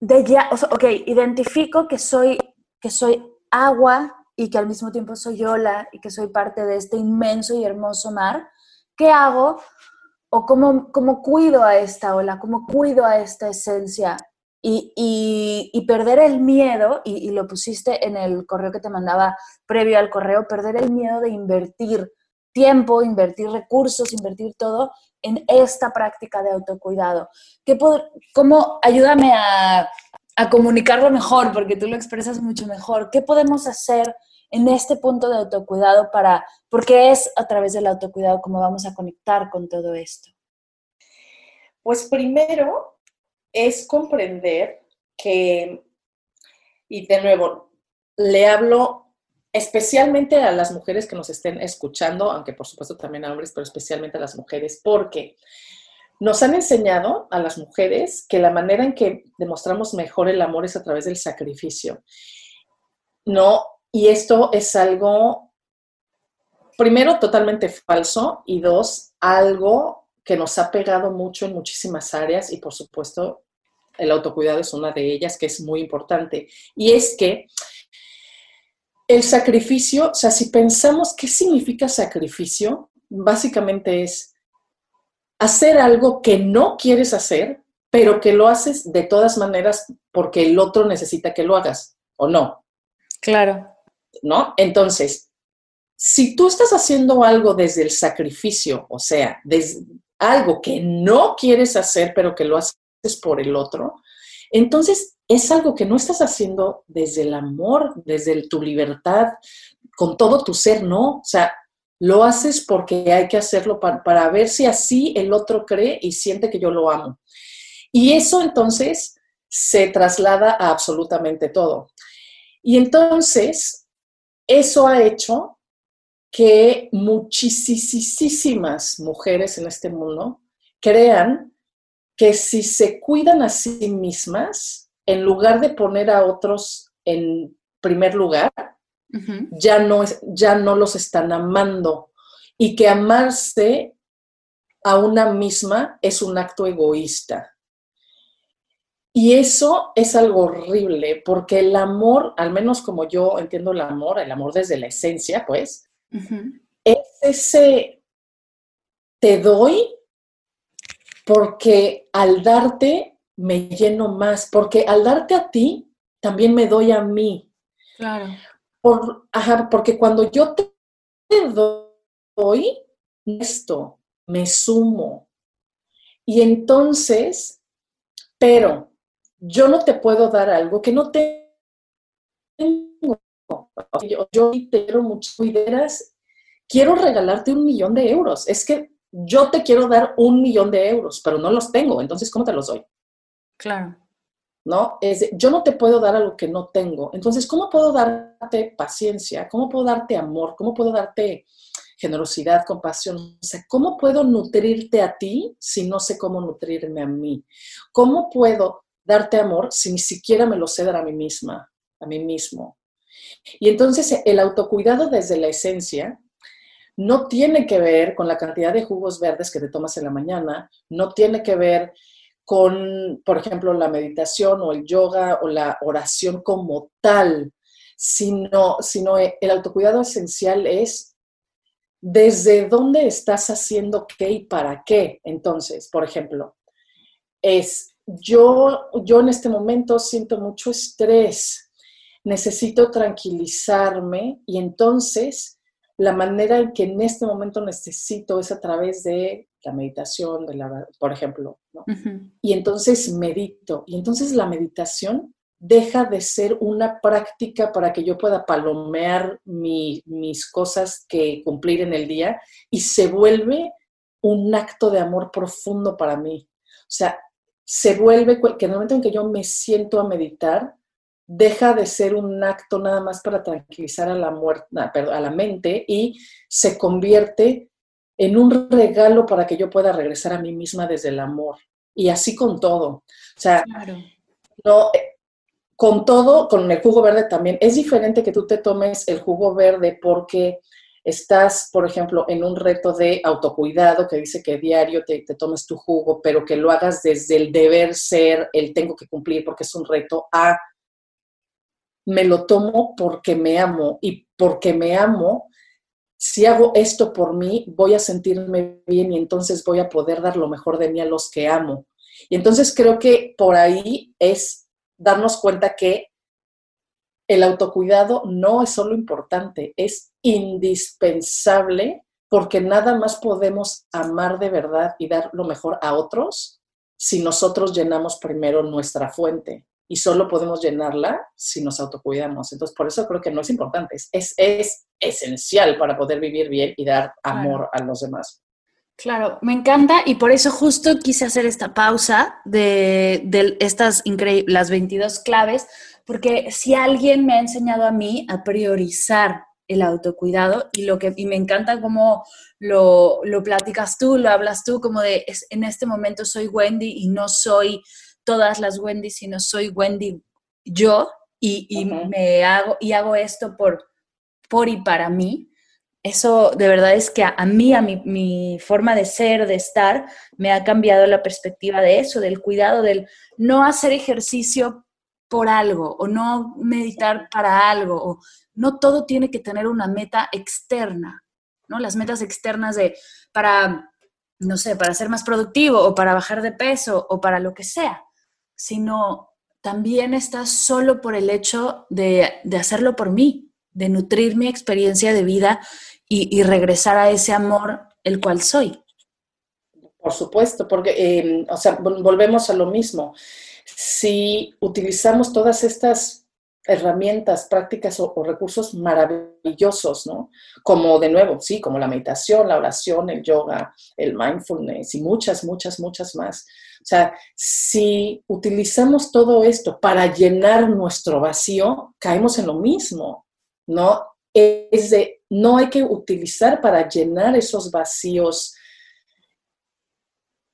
de ya, ok, identifico que soy, que soy agua y que al mismo tiempo soy ola y que soy parte de este inmenso y hermoso mar, ¿qué hago? ¿O cómo, cómo cuido a esta ola? ¿Cómo cuido a esta esencia? Y, y, perder el miedo, y, y, lo pusiste en el correo que te mandaba previo al correo, perder el miedo de invertir tiempo, invertir recursos, invertir todo en esta práctica de autocuidado. ¿Qué ¿Cómo ayúdame a, a comunicarlo mejor? Porque tú lo expresas mucho mejor. ¿Qué podemos hacer en este punto de autocuidado para, porque es a través del autocuidado como vamos a conectar con todo esto? Pues primero es comprender que, y de nuevo, le hablo especialmente a las mujeres que nos estén escuchando, aunque por supuesto también a hombres, pero especialmente a las mujeres, porque nos han enseñado a las mujeres que la manera en que demostramos mejor el amor es a través del sacrificio. No, y esto es algo, primero, totalmente falso y dos, algo que nos ha pegado mucho en muchísimas áreas y por supuesto el autocuidado es una de ellas que es muy importante. Y es que el sacrificio, o sea, si pensamos qué significa sacrificio, básicamente es hacer algo que no quieres hacer, pero que lo haces de todas maneras porque el otro necesita que lo hagas, ¿o no? Claro. ¿No? Entonces, si tú estás haciendo algo desde el sacrificio, o sea, desde algo que no quieres hacer, pero que lo haces por el otro, entonces es algo que no estás haciendo desde el amor, desde tu libertad, con todo tu ser, no. O sea, lo haces porque hay que hacerlo para, para ver si así el otro cree y siente que yo lo amo. Y eso entonces se traslada a absolutamente todo. Y entonces, eso ha hecho que muchísimas mujeres en este mundo crean que si se cuidan a sí mismas, en lugar de poner a otros en primer lugar, ya, no ya no los están amando y que amarse a una misma es un acto egoísta. Y eso es algo horrible, porque el amor, al menos como yo entiendo el amor, el amor desde la esencia, pues, es ese te doy porque al darte me lleno más, porque al darte a ti, también me doy a mí. Claro. Por, ajá, porque cuando yo te doy esto, me sumo. Y entonces, pero yo no te puedo dar algo que no tengo. Yo, yo te quiero mucho, quiero regalarte un millón de euros. Es que yo te quiero dar un millón de euros, pero no los tengo, entonces, ¿cómo te los doy? Claro. ¿No? Es, yo no te puedo dar algo que no tengo. Entonces, ¿cómo puedo darte paciencia? ¿Cómo puedo darte amor? ¿Cómo puedo darte generosidad, compasión? O sea, ¿cómo puedo nutrirte a ti si no sé cómo nutrirme a mí? ¿Cómo puedo darte amor si ni siquiera me lo sé dar a mí misma, a mí mismo? Y entonces el autocuidado desde la esencia no tiene que ver con la cantidad de jugos verdes que te tomas en la mañana, no tiene que ver con, por ejemplo, la meditación o el yoga o la oración como tal, sino, sino el autocuidado esencial es desde dónde estás haciendo qué y para qué. Entonces, por ejemplo, es yo, yo en este momento siento mucho estrés, necesito tranquilizarme y entonces la manera en que en este momento necesito es a través de la meditación, de la, por ejemplo. Y entonces medito. Y entonces la meditación deja de ser una práctica para que yo pueda palomear mis cosas que cumplir en el día y se vuelve un acto de amor profundo para mí. O sea, se vuelve que en el momento en que yo me siento a meditar, deja de ser un acto nada más para tranquilizar a la, muerte, a la mente y se convierte en un regalo para que yo pueda regresar a mí misma desde el amor. Y así con todo. O sea, no, con todo, con el jugo verde también, es diferente que tú te tomes el jugo verde porque estás, por ejemplo, en un reto de autocuidado que dice que diario te, te, tomes tu jugo, pero que lo hagas desde el deber ser, el tengo que cumplir porque es un reto, a me lo tomo porque me amo y porque me amo, si hago esto por mí, voy a sentirme bien y entonces voy a poder dar lo mejor de mí a los que amo. Y entonces creo que por ahí es darnos cuenta que el autocuidado no es solo importante, es indispensable porque nada más podemos amar de verdad y dar lo mejor a otros si nosotros llenamos primero nuestra fuente. y solo podemos llenarla si nos autocuidamos. Entonces, por eso creo que no es importante, es, es esencial para poder vivir bien y dar amor a los demás. Claro, me encanta y por eso justo quise hacer esta pausa de, de estas increíbles, las 22 claves, porque si alguien me ha enseñado a mí a priorizar el autocuidado y lo que y me encanta cómo lo, lo platicas tú, lo hablas tú, como de es, en este momento soy Wendy y no soy todas las Wendy, sino soy Wendy yo y, y me hago y hago esto por, por y para mí. Eso de verdad es que a, mí, a mi, mi, forma de ser, de estar, me ha cambiado la perspectiva de eso, del cuidado, del no hacer ejercicio por algo o no meditar para algo o no todo tiene que tener una meta externa, ¿no? Las metas externas de para no sé, para ser más productivo o para bajar de peso o para lo que sea, sino también está solo por el hecho de, de hacerlo por mí, de nutrir mi experiencia de vida y, regresar a ese amor el cual soy. Por supuesto, porque, em, o sea, volvemos a lo mismo si utilizamos todas estas herramientas, prácticas o, recursos maravillosos, ¿no? Como de nuevo, sí, como la meditación, la oración, el yoga, el mindfulness y muchas, muchas, muchas más. O sea, si utilizamos todo esto para llenar nuestro vacío, caemos en lo mismo, ¿no? Es de, no hay que utilizar para llenar esos vacíos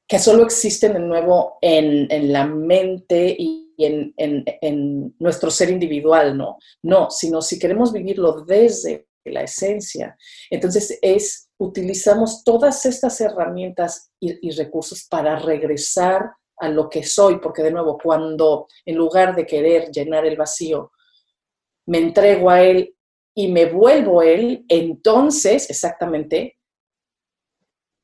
que solo existen de nuevo en, la mente y en, nuestro ser individual, ¿no? No, sino si queremos vivirlo desde la esencia. Entonces es, utilizamos todas estas herramientas y, y recursos para regresar a lo que soy, porque de nuevo, cuando en lugar de querer llenar el vacío, me entrego a él y me vuelvo él, entonces exactamente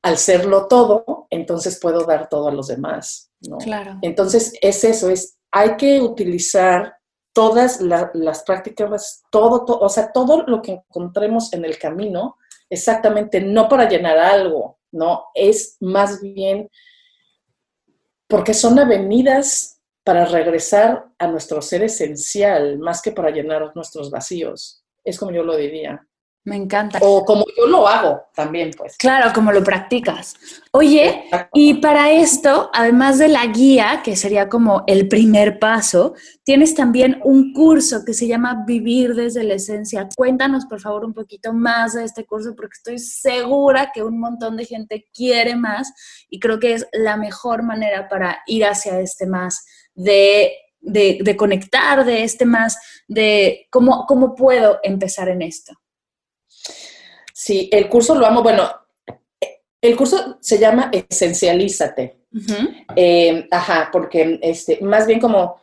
al serlo todo, entonces puedo dar todo a los demás. ¿no? Claro. Entonces es eso, es hay que utilizar todas las prácticas, todo, o sea, todo lo que encontremos en el camino, exactamente, no para llenar algo, ¿no? Es más bien porque son avenidas para regresar a nuestro ser esencial, más que para llenar nuestros vacíos. Es como yo lo diría. Me encanta. O como yo lo hago también, pues. Claro, como lo practicas. Oye, y para esto, además de la guía, que sería como el primer paso, tienes también un curso que se llama Vivir desde la Esencia. Cuéntanos, por favor, un poquito más de este curso, porque estoy segura que un montón de gente quiere más y creo que es la mejor manera para ir hacia este más de de, conectar, de este más, de cómo, cómo puedo empezar en esto. Sí, el curso lo amo. Bueno, el curso se llama Esencialízate. Eh, ajá, porque este, más bien como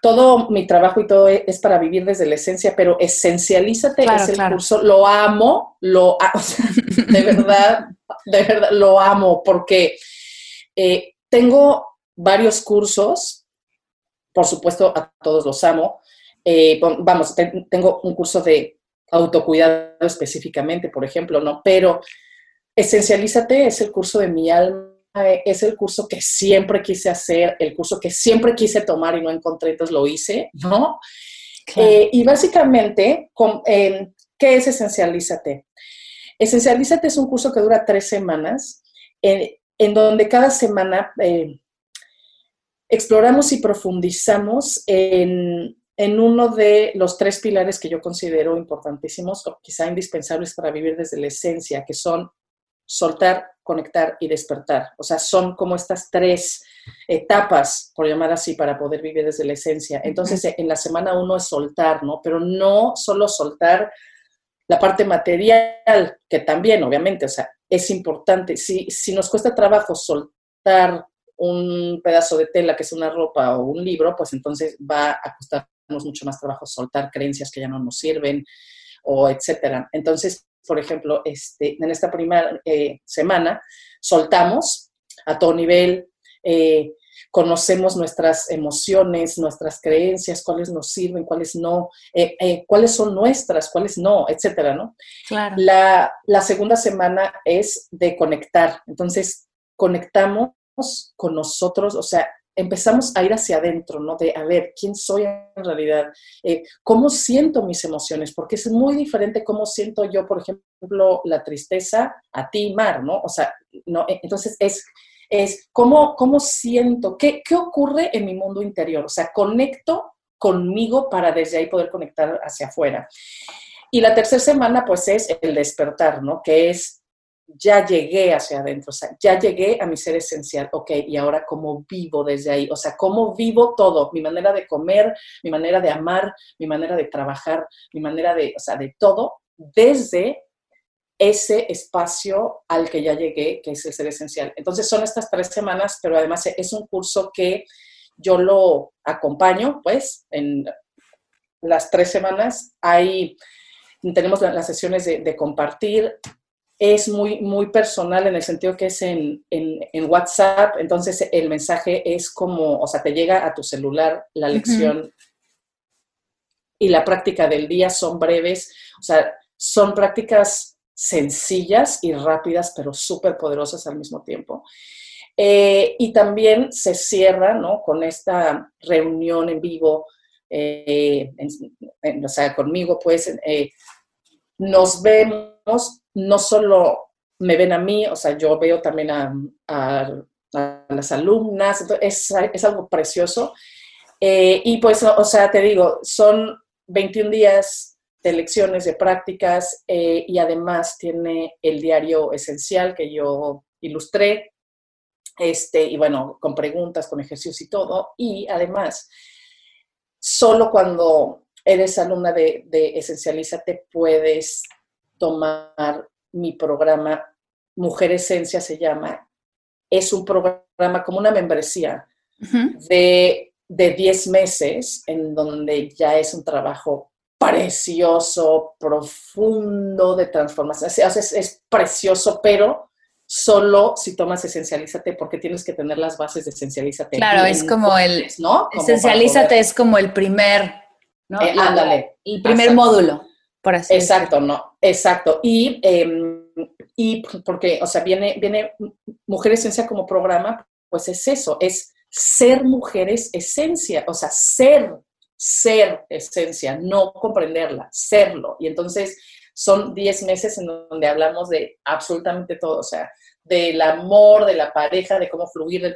todo mi trabajo y todo es para vivir desde la esencia, pero Esencialízate es el curso. Lo amo, lo de verdad, de verdad, lo amo porque eh, tengo varios cursos, por supuesto a todos los amo. Eh, vamos, tengo un curso de autocuidado específicamente, por ejemplo, ¿no? Pero Esencialízate es el curso de mi alma, es el curso que siempre quise hacer, el curso que siempre quise tomar y no encontré, entonces lo hice, ¿no? Eh, y básicamente, eh, ¿qué es Esencialízate? Esencialízate es un curso que dura tres semanas, en, donde cada semana eh, exploramos y profundizamos en en uno de los tres pilares que yo considero importantísimos o quizá indispensables para vivir desde la esencia, que son soltar, conectar y despertar. O sea, son como estas tres etapas, por llamar así, para poder vivir desde la esencia. Entonces, en la semana uno es soltar, ¿no? Pero no solo soltar la parte material, que también, obviamente, o sea, es importante. Si, si nos cuesta trabajo soltar un pedazo de tela que es una ropa o un libro, pues entonces va a costar mucho más trabajo soltar creencias que ya no nos sirven o etcétera. Entonces, por ejemplo, este, en esta primera eh, semana soltamos a todo nivel, eh, conocemos nuestras emociones, nuestras creencias, cuáles nos sirven, cuáles no, eh, cuáles son nuestras, cuáles no, etcétera, ¿no? Claro. La, la segunda semana es de conectar. Entonces, conectamos con nosotros, o sea, empezamos a ir hacia adentro, ¿no? De, a ver, ¿quién soy en realidad? Eh, ¿Cómo siento mis emociones? Porque es muy diferente cómo siento yo, por ejemplo, la tristeza a ti, Mar, ¿no? O sea, no, e, entonces es, es cómo, cómo siento, qué, qué ocurre en mi mundo interior. O sea, conecto conmigo para desde ahí poder conectar hacia afuera. Y la tercera semana, pues, es el despertar, ¿no? Que es ya llegué hacia adentro, o sea, ya llegué a mi ser esencial, ok, y ahora cómo vivo desde ahí, o sea, cómo vivo todo, mi manera de comer, mi manera de amar, mi manera de trabajar, mi manera de, o sea, de todo, desde ese espacio al que ya llegué, que es el ser esencial. Entonces son estas tres semanas, pero además es un curso que yo lo acompaño, pues, en las tres semanas. Hay, tenemos las sesiones de, de compartir, es muy, muy personal en el sentido que es en, WhatsApp, entonces el mensaje es como, o sea, te llega a tu celular la lección y la práctica del día son breves, o sea, son prácticas sencillas y rápidas, pero súper poderosas al mismo tiempo. Eh, y también se cierra, ¿no? Con esta reunión en vivo, eh, o sea, conmigo, pues, eh, nos vemos no solo me ven a mí, o sea, yo veo también a, las alumnas, es, es algo precioso. Eh, y pues, o sea, te digo, son 21 días de lecciones, de prácticas, eh, y además tiene el diario esencial que yo ilustré, este, y bueno, con preguntas, con ejercicios y todo. Y además, solo cuando eres alumna de, de Esencialízate puedes tomar mi programa, Mujer Esencia se llama. Es un programa como una membresía de, de 10 meses en donde ya es un trabajo precioso, profundo de transformación. Es, es, precioso, pero solo si tomas Esencialízate, porque tienes que tener las bases de Esencialízate. Claro, es como el... ¿no? esencialízate es como el primer... ¿no? Eh, ándale. El primer módulo. Exacto, no, exacto. Y, em, y porque, o sea, viene, viene Mujer Esencia como programa, pues es eso, es ser mujeres esencia, o sea, ser, ser esencia, no comprenderla, serlo. Y entonces son 10 meses en donde hablamos de absolutamente todo, o sea, del amor, de la pareja, de cómo fluir, del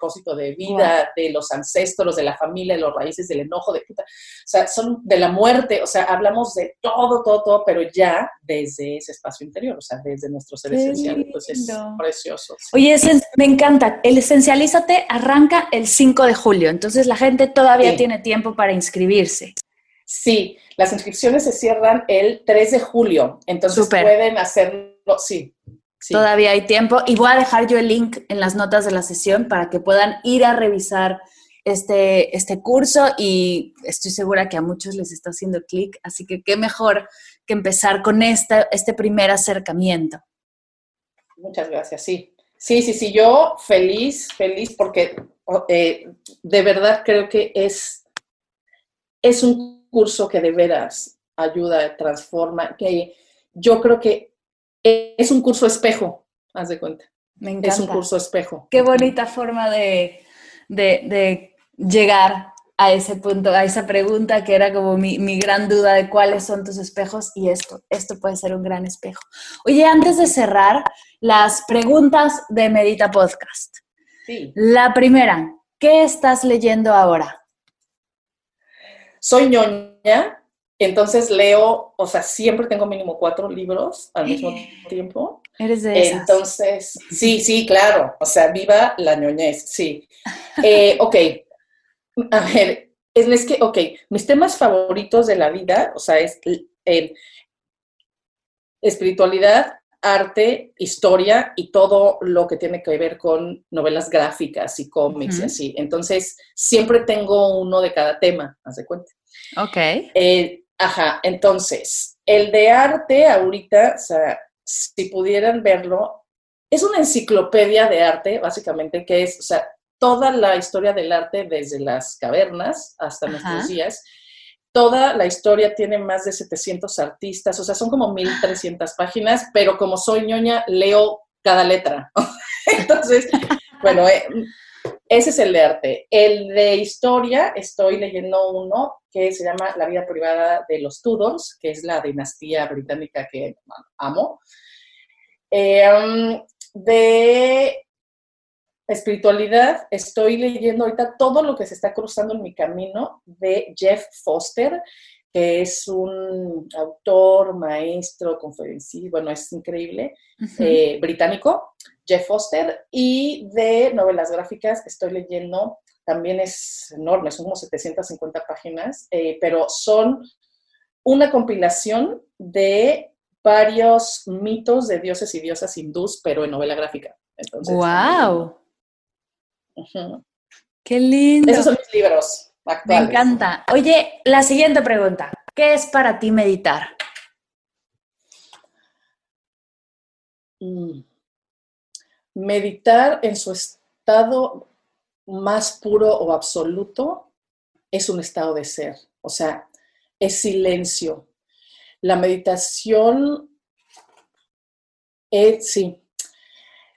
propósito de vida, de los ancestros, de la familia, de los raíces del enojo, de puta. O sea, son de la muerte, o sea, hablamos de todo, todo, todo, pero ya desde ese espacio interior, o sea, desde nuestro ser esencial. Pues es precioso. Oye, me encanta. El Esencialízate arranca el 5 de julio, entonces la gente todavía tiene tiempo para inscribirse. Sí, las inscripciones se cierran el 3 de julio, entonces pueden hacerlo, sí, Todavía hay tiempo y voy a dejar yo el link en las notas de la sesión para que puedan ir a revisar este, este curso y estoy segura que a muchos les está haciendo clic, así que qué mejor que empezar con esta, este primer acercamiento. Muchas gracias, sí. Sí, sí, sí, yo feliz, feliz porque eh, de verdad creo que es, es un curso que de veras ayuda, transforma, que yo creo que es un curso espejo, haz de cuenta. Me encanta. Es un curso espejo. Qué bonita forma de, llegar a ese punto, a esa pregunta que era como mi, gran duda de cuáles son tus espejos y esto, esto puede ser un gran espejo. Oye, antes de cerrar, las preguntas de Medita Podcast. Sí. La primera, ¿qué estás leyendo ahora? Soy ñoña entonces leo, o sea, siempre tengo mínimo cuatro libros al mismo tiempo. Eres de esas. Entonces, sí, sí, claro. O sea, viva la ñoñez, sí. Eh, ok, a ver, es, que, ok, mis temas favoritos de la vida, o sea, es eh, espiritualidad, arte, historia y todo lo que tiene que ver con novelas gráficas y cómics y así. Entonces, siempre tengo uno de cada tema, haz de cuenta. Ok. Eh, Ajá, entonces, el de arte ahorita, o sea, si pudieran verlo, es una enciclopedia de arte, básicamente, que es, o sea, toda la historia del arte desde las cavernas hasta nuestros días. Toda la historia tiene más de 700 artistas, o sea, son como 1300 páginas, pero como soy ñoña, leo cada letra. Entonces, bueno, eh, ese es el de arte. El de historia, estoy leyendo uno que se llama La vida privada de los Tudors, que es la dinastía británica que amo. Eh, de espiritualidad, estoy leyendo ahorita todo lo que se está cruzando en mi camino de Jeff Foster, que es un autor, maestro, conferencista, bueno, es increíble, eh, británico, Jeff Foster, y de novelas gráficas estoy leyendo, también es enorme, son como 750 páginas, eh, pero son una compilación de varios mitos de dioses y diosas hindús, pero en novela gráfica. Entonces, ¡Wow! ¡Qué lindo! Esos son mis libros. Me encanta. Oye, la siguiente pregunta. ¿Qué es para ti meditar? Mm. Meditar en su estado más puro o absoluto es un estado de ser, o sea, es silencio. La meditación es, sí,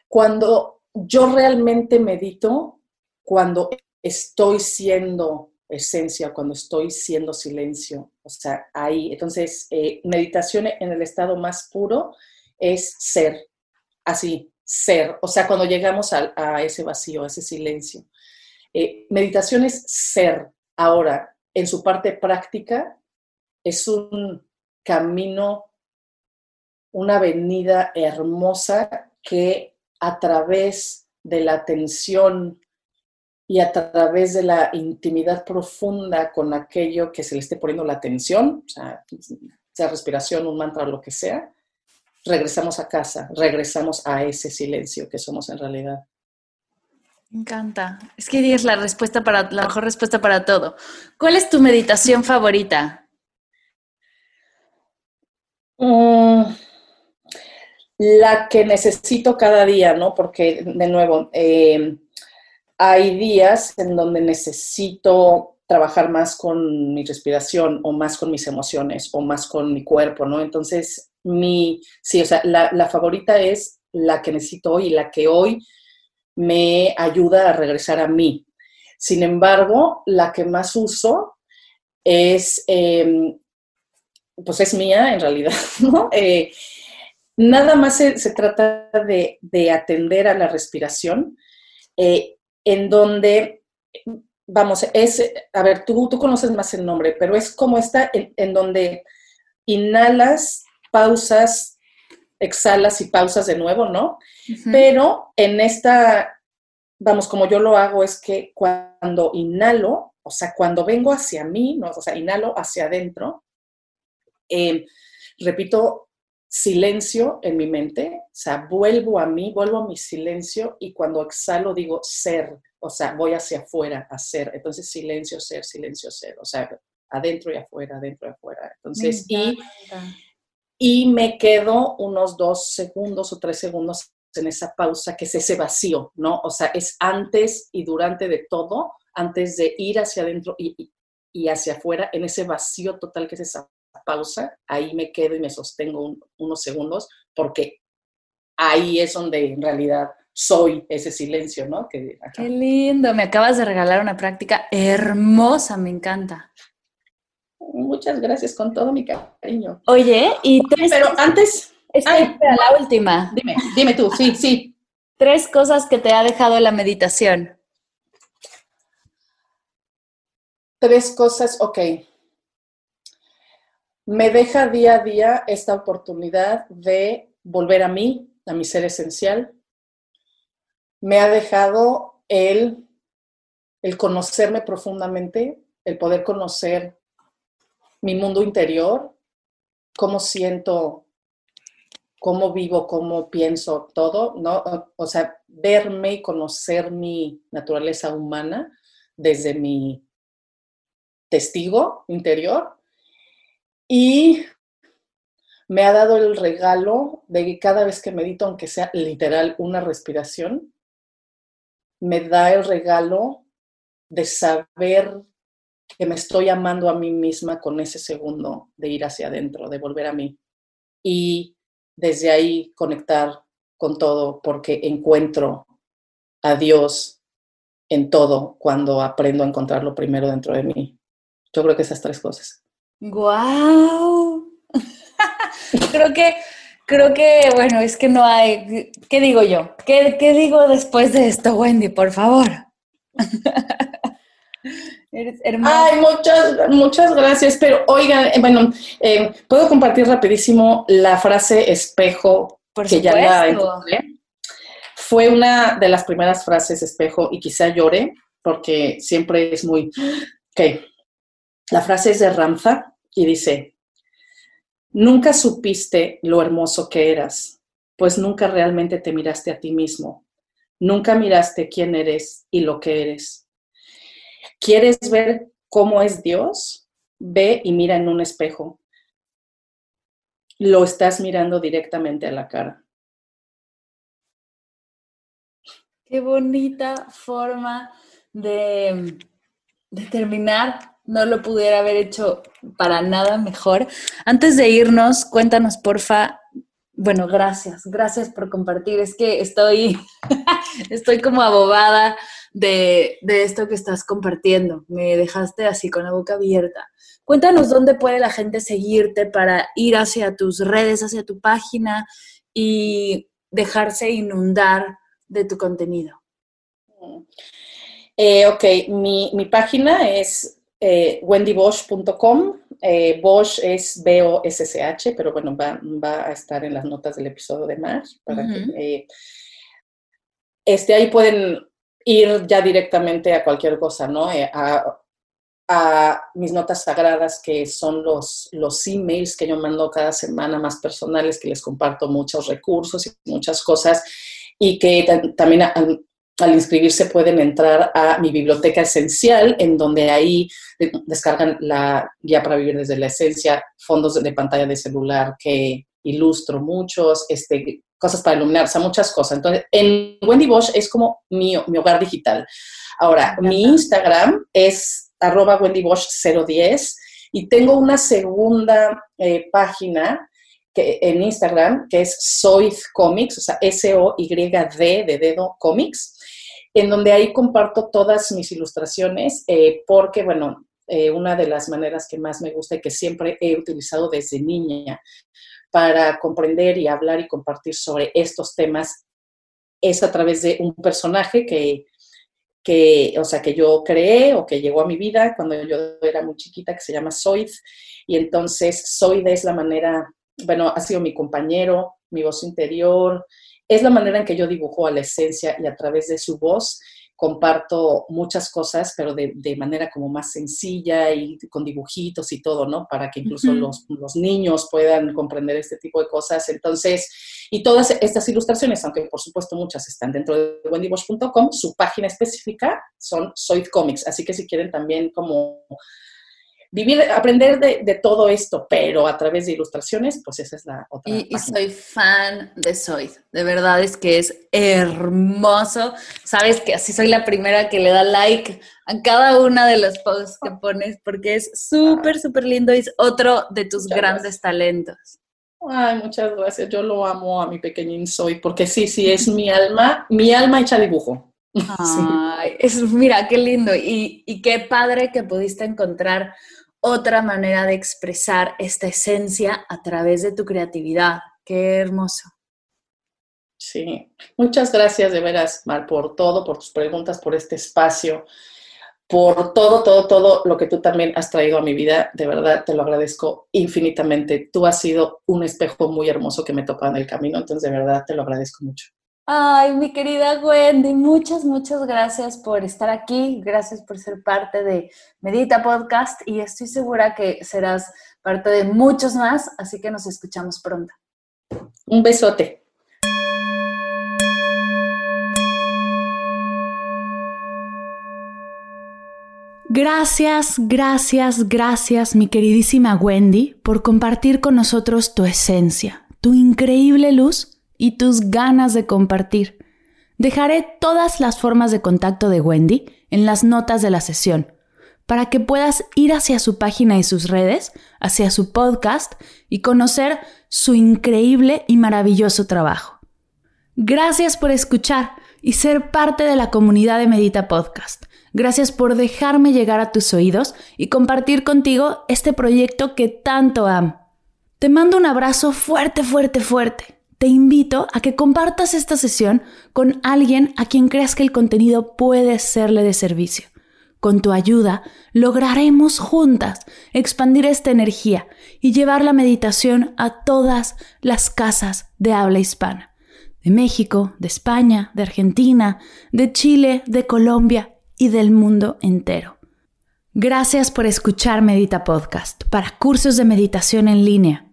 cuando yo realmente medito, cuando estoy siendo esencia, cuando estoy siendo silencio, o sea, ahí. Entonces, eh, meditación en el estado más puro es ser, así, ser, o sea, cuando llegamos a, ese vacío, a ese silencio. Eh, meditación es ser. Ahora, en su parte práctica, es un camino, una avenida hermosa que a través de la atención y a través de la intimidad profunda con aquello que se le esté poniendo la atención, o sea, sea respiración, un mantra, lo que sea, regresamos a casa, regresamos a ese silencio que somos en realidad. Me encanta. Es que es la respuesta para la mejor respuesta para todo. ¿Cuál es tu meditación favorita? Mm, la que necesito cada día, ¿no? Porque, de nuevo, eh, hay días en donde necesito trabajar más con mi respiración o más con mis emociones o más con mi cuerpo, ¿no? Entonces, mi, sí, o sea, la, favorita es la que necesito hoy y la que hoy me ayuda a regresar a mí. Sin embargo, la que más uso es, em, pues es mía en realidad, ¿no? Eh, nada más se, trata de, atender a la respiración. Eh, en donde, vamos, es, a ver, tú, tú conoces más el nombre, pero es como esta, en, donde inhalas, pausas, exhalas y pausas de nuevo, ¿no? Pero en esta, vamos, como yo lo hago, es que cuando inhalo, o sea, cuando vengo hacia mí, ¿no? o sea, inhalo hacia adentro, eh, repito silencio en mi mente, o sea, vuelvo a mí, vuelvo a mi silencio y cuando exhalo digo ser, o sea, voy hacia afuera a ser. Entonces, silencio, ser, silencio, ser, o sea, adentro y afuera, adentro y afuera. Entonces, y, y me quedo unos dos segundos o tres segundos en esa pausa que es ese vacío, ¿no? O sea, es antes y durante de todo, antes de ir hacia adentro y, y hacia afuera, en ese vacío total que es esa pausa, ahí me quedo y me sostengo unos segundos, porque ahí es donde en realidad soy ese silencio, ¿no? Qué lindo, me acabas de regalar una práctica hermosa, me encanta. Muchas gracias, con todo mi cariño. Oye, y tres... Pero antes... La última. Dime, dime tú, sí, sí. Tres cosas que te ha dejado la meditación. Tres cosas, ok me deja día a día esta oportunidad de volver a mí, a mi ser esencial. Me ha dejado el, el conocerme profundamente, el poder conocer mi mundo interior, cómo siento, cómo vivo, cómo pienso, todo, ¿no? O sea, verme y conocer mi naturaleza humana desde mi testigo interior y me ha dado el regalo de que cada vez que medito, aunque sea literal una respiración, me da el regalo de saber que me estoy amando a mí misma con ese segundo de ir hacia adentro, de volver a mí. Y desde ahí conectar con todo porque encuentro a Dios en todo cuando aprendo a encontrarlo primero dentro de mí. Yo creo que esas tres cosas. ¡Guau! creo que, creo que, bueno, es que no hay, ¿qué digo yo? ¿Qué, qué digo después de esto, Wendy? Por favor. Eres. Ay, muchas, muchas gracias. Pero oigan, eh, bueno, eh, puedo compartir rapidísimo la frase espejo Por que ya la Fue una de las primeras frases espejo y quizá llore porque siempre es muy... Ok, la frase es de Ramza y dice, nunca supiste lo hermoso que eras, pues nunca realmente te miraste a ti mismo, nunca miraste quién eres y lo que eres ¿Quieres ver cómo es Dios? Ve y mira en un espejo. Lo estás mirando directamente a la cara. Qué bonita forma de, de terminar. No lo pudiera haber hecho para nada mejor. Antes de irnos, cuéntanos, porfa, bueno, gracias, gracias por compartir. Es que estoy, estoy como abobada de, esto que estás compartiendo. Me dejaste así con la boca abierta. Cuéntanos dónde puede la gente seguirte para ir hacia tus redes, hacia tu página y dejarse inundar de tu contenido. Eh, ok, mi, página es eh, wendybosch.com. Eh, Bosch es B-O-S-S-H, pero bueno, va, a estar en las notas del episodio de más para que este, ahí pueden ir ya directamente a cualquier cosa, ¿no? Eh, a, mis notas sagradas, que son los, los emails que yo mando cada semana más personales, que les comparto muchos recursos y muchas cosas, y que también al inscribirse pueden entrar a mi biblioteca esencial, en donde ahí descargan la guía para vivir desde la esencia, fondos de pantalla de celular que ilustro muchos, este, cosas para iluminar, o sea, muchas cosas. Entonces, en Wendy Bosch es como mi, mi hogar digital. Ahora, mi Instagram es arroba Wendy Bosch 010 y tengo una segunda eh, página que, en Instagram que es Soy Comics, o sea, S-O-Y-D de dedo Comics, en donde ahí comparto todas mis ilustraciones eh, porque, bueno, eh, una de las maneras que más me gusta y que siempre he utilizado desde niña para comprender y hablar y compartir sobre estos temas es a través de un personaje que, que, o sea, que yo creé o que llegó a mi vida cuando yo era muy chiquita, que se llama Zoid. Y entonces Zoid es la manera, bueno, ha sido mi compañero, mi voz interior, es la manera en que yo dibujo a la esencia y a través de su voz comparto muchas cosas, pero de, manera como más sencilla y con dibujitos y todo, ¿no? Para que incluso los, los, niños puedan comprender este tipo de cosas. Entonces, y todas estas ilustraciones, aunque por supuesto muchas están dentro de wendybosch.com, su página específica son Soid Comics. Así que si quieren también como vivir, aprender de, todo esto, pero a través de ilustraciones, pues esa es la otra. Y, y soy fan de Soy. De verdad es que es hermoso. Sabes que así soy la primera que le da like a cada una de los posts que pones porque es súper, súper lindo y es otro de tus grandes talentos. Ay, muchas gracias. Yo lo amo a mi pequeñín Soy porque sí, sí, es mi alma, mi alma hecha dibujo. Ay, es, mira, qué lindo y, y qué padre que pudiste encontrar otra manera de expresar esta esencia a través de tu creatividad. Qué hermoso. Sí, muchas gracias de veras, Mar, por todo, por tus preguntas, por este espacio, por todo, todo, todo lo que tú también has traído a mi vida. De verdad, te lo agradezco infinitamente. Tú has sido un espejo muy hermoso que me toca en el camino, entonces de verdad te lo agradezco mucho. Ay, mi querida Wendy, muchas, muchas gracias por estar aquí, gracias por ser parte de Medita Podcast y estoy segura que serás parte de muchos más, así que nos escuchamos pronto. Un besote. Gracias, gracias, gracias, mi queridísima Wendy, por compartir con nosotros tu esencia, tu increíble luz y tus ganas de compartir. Dejaré todas las formas de contacto de Wendy en las notas de la sesión, para que puedas ir hacia su página y sus redes, hacia su podcast y conocer su increíble y maravilloso trabajo. Gracias por escuchar y ser parte de la comunidad de Medita Podcast. Gracias por dejarme llegar a tus oídos y compartir contigo este proyecto que tanto amo. Te mando un abrazo fuerte, fuerte, fuerte. Te invito a que compartas esta sesión con alguien a quien creas que el contenido puede serle de servicio. Con tu ayuda lograremos juntas expandir esta energía y llevar la meditación a todas las casas de habla hispana. De México, de España, de Argentina, de Chile, de Colombia y del mundo entero. Gracias por escuchar Medita Podcast para cursos de meditación en línea,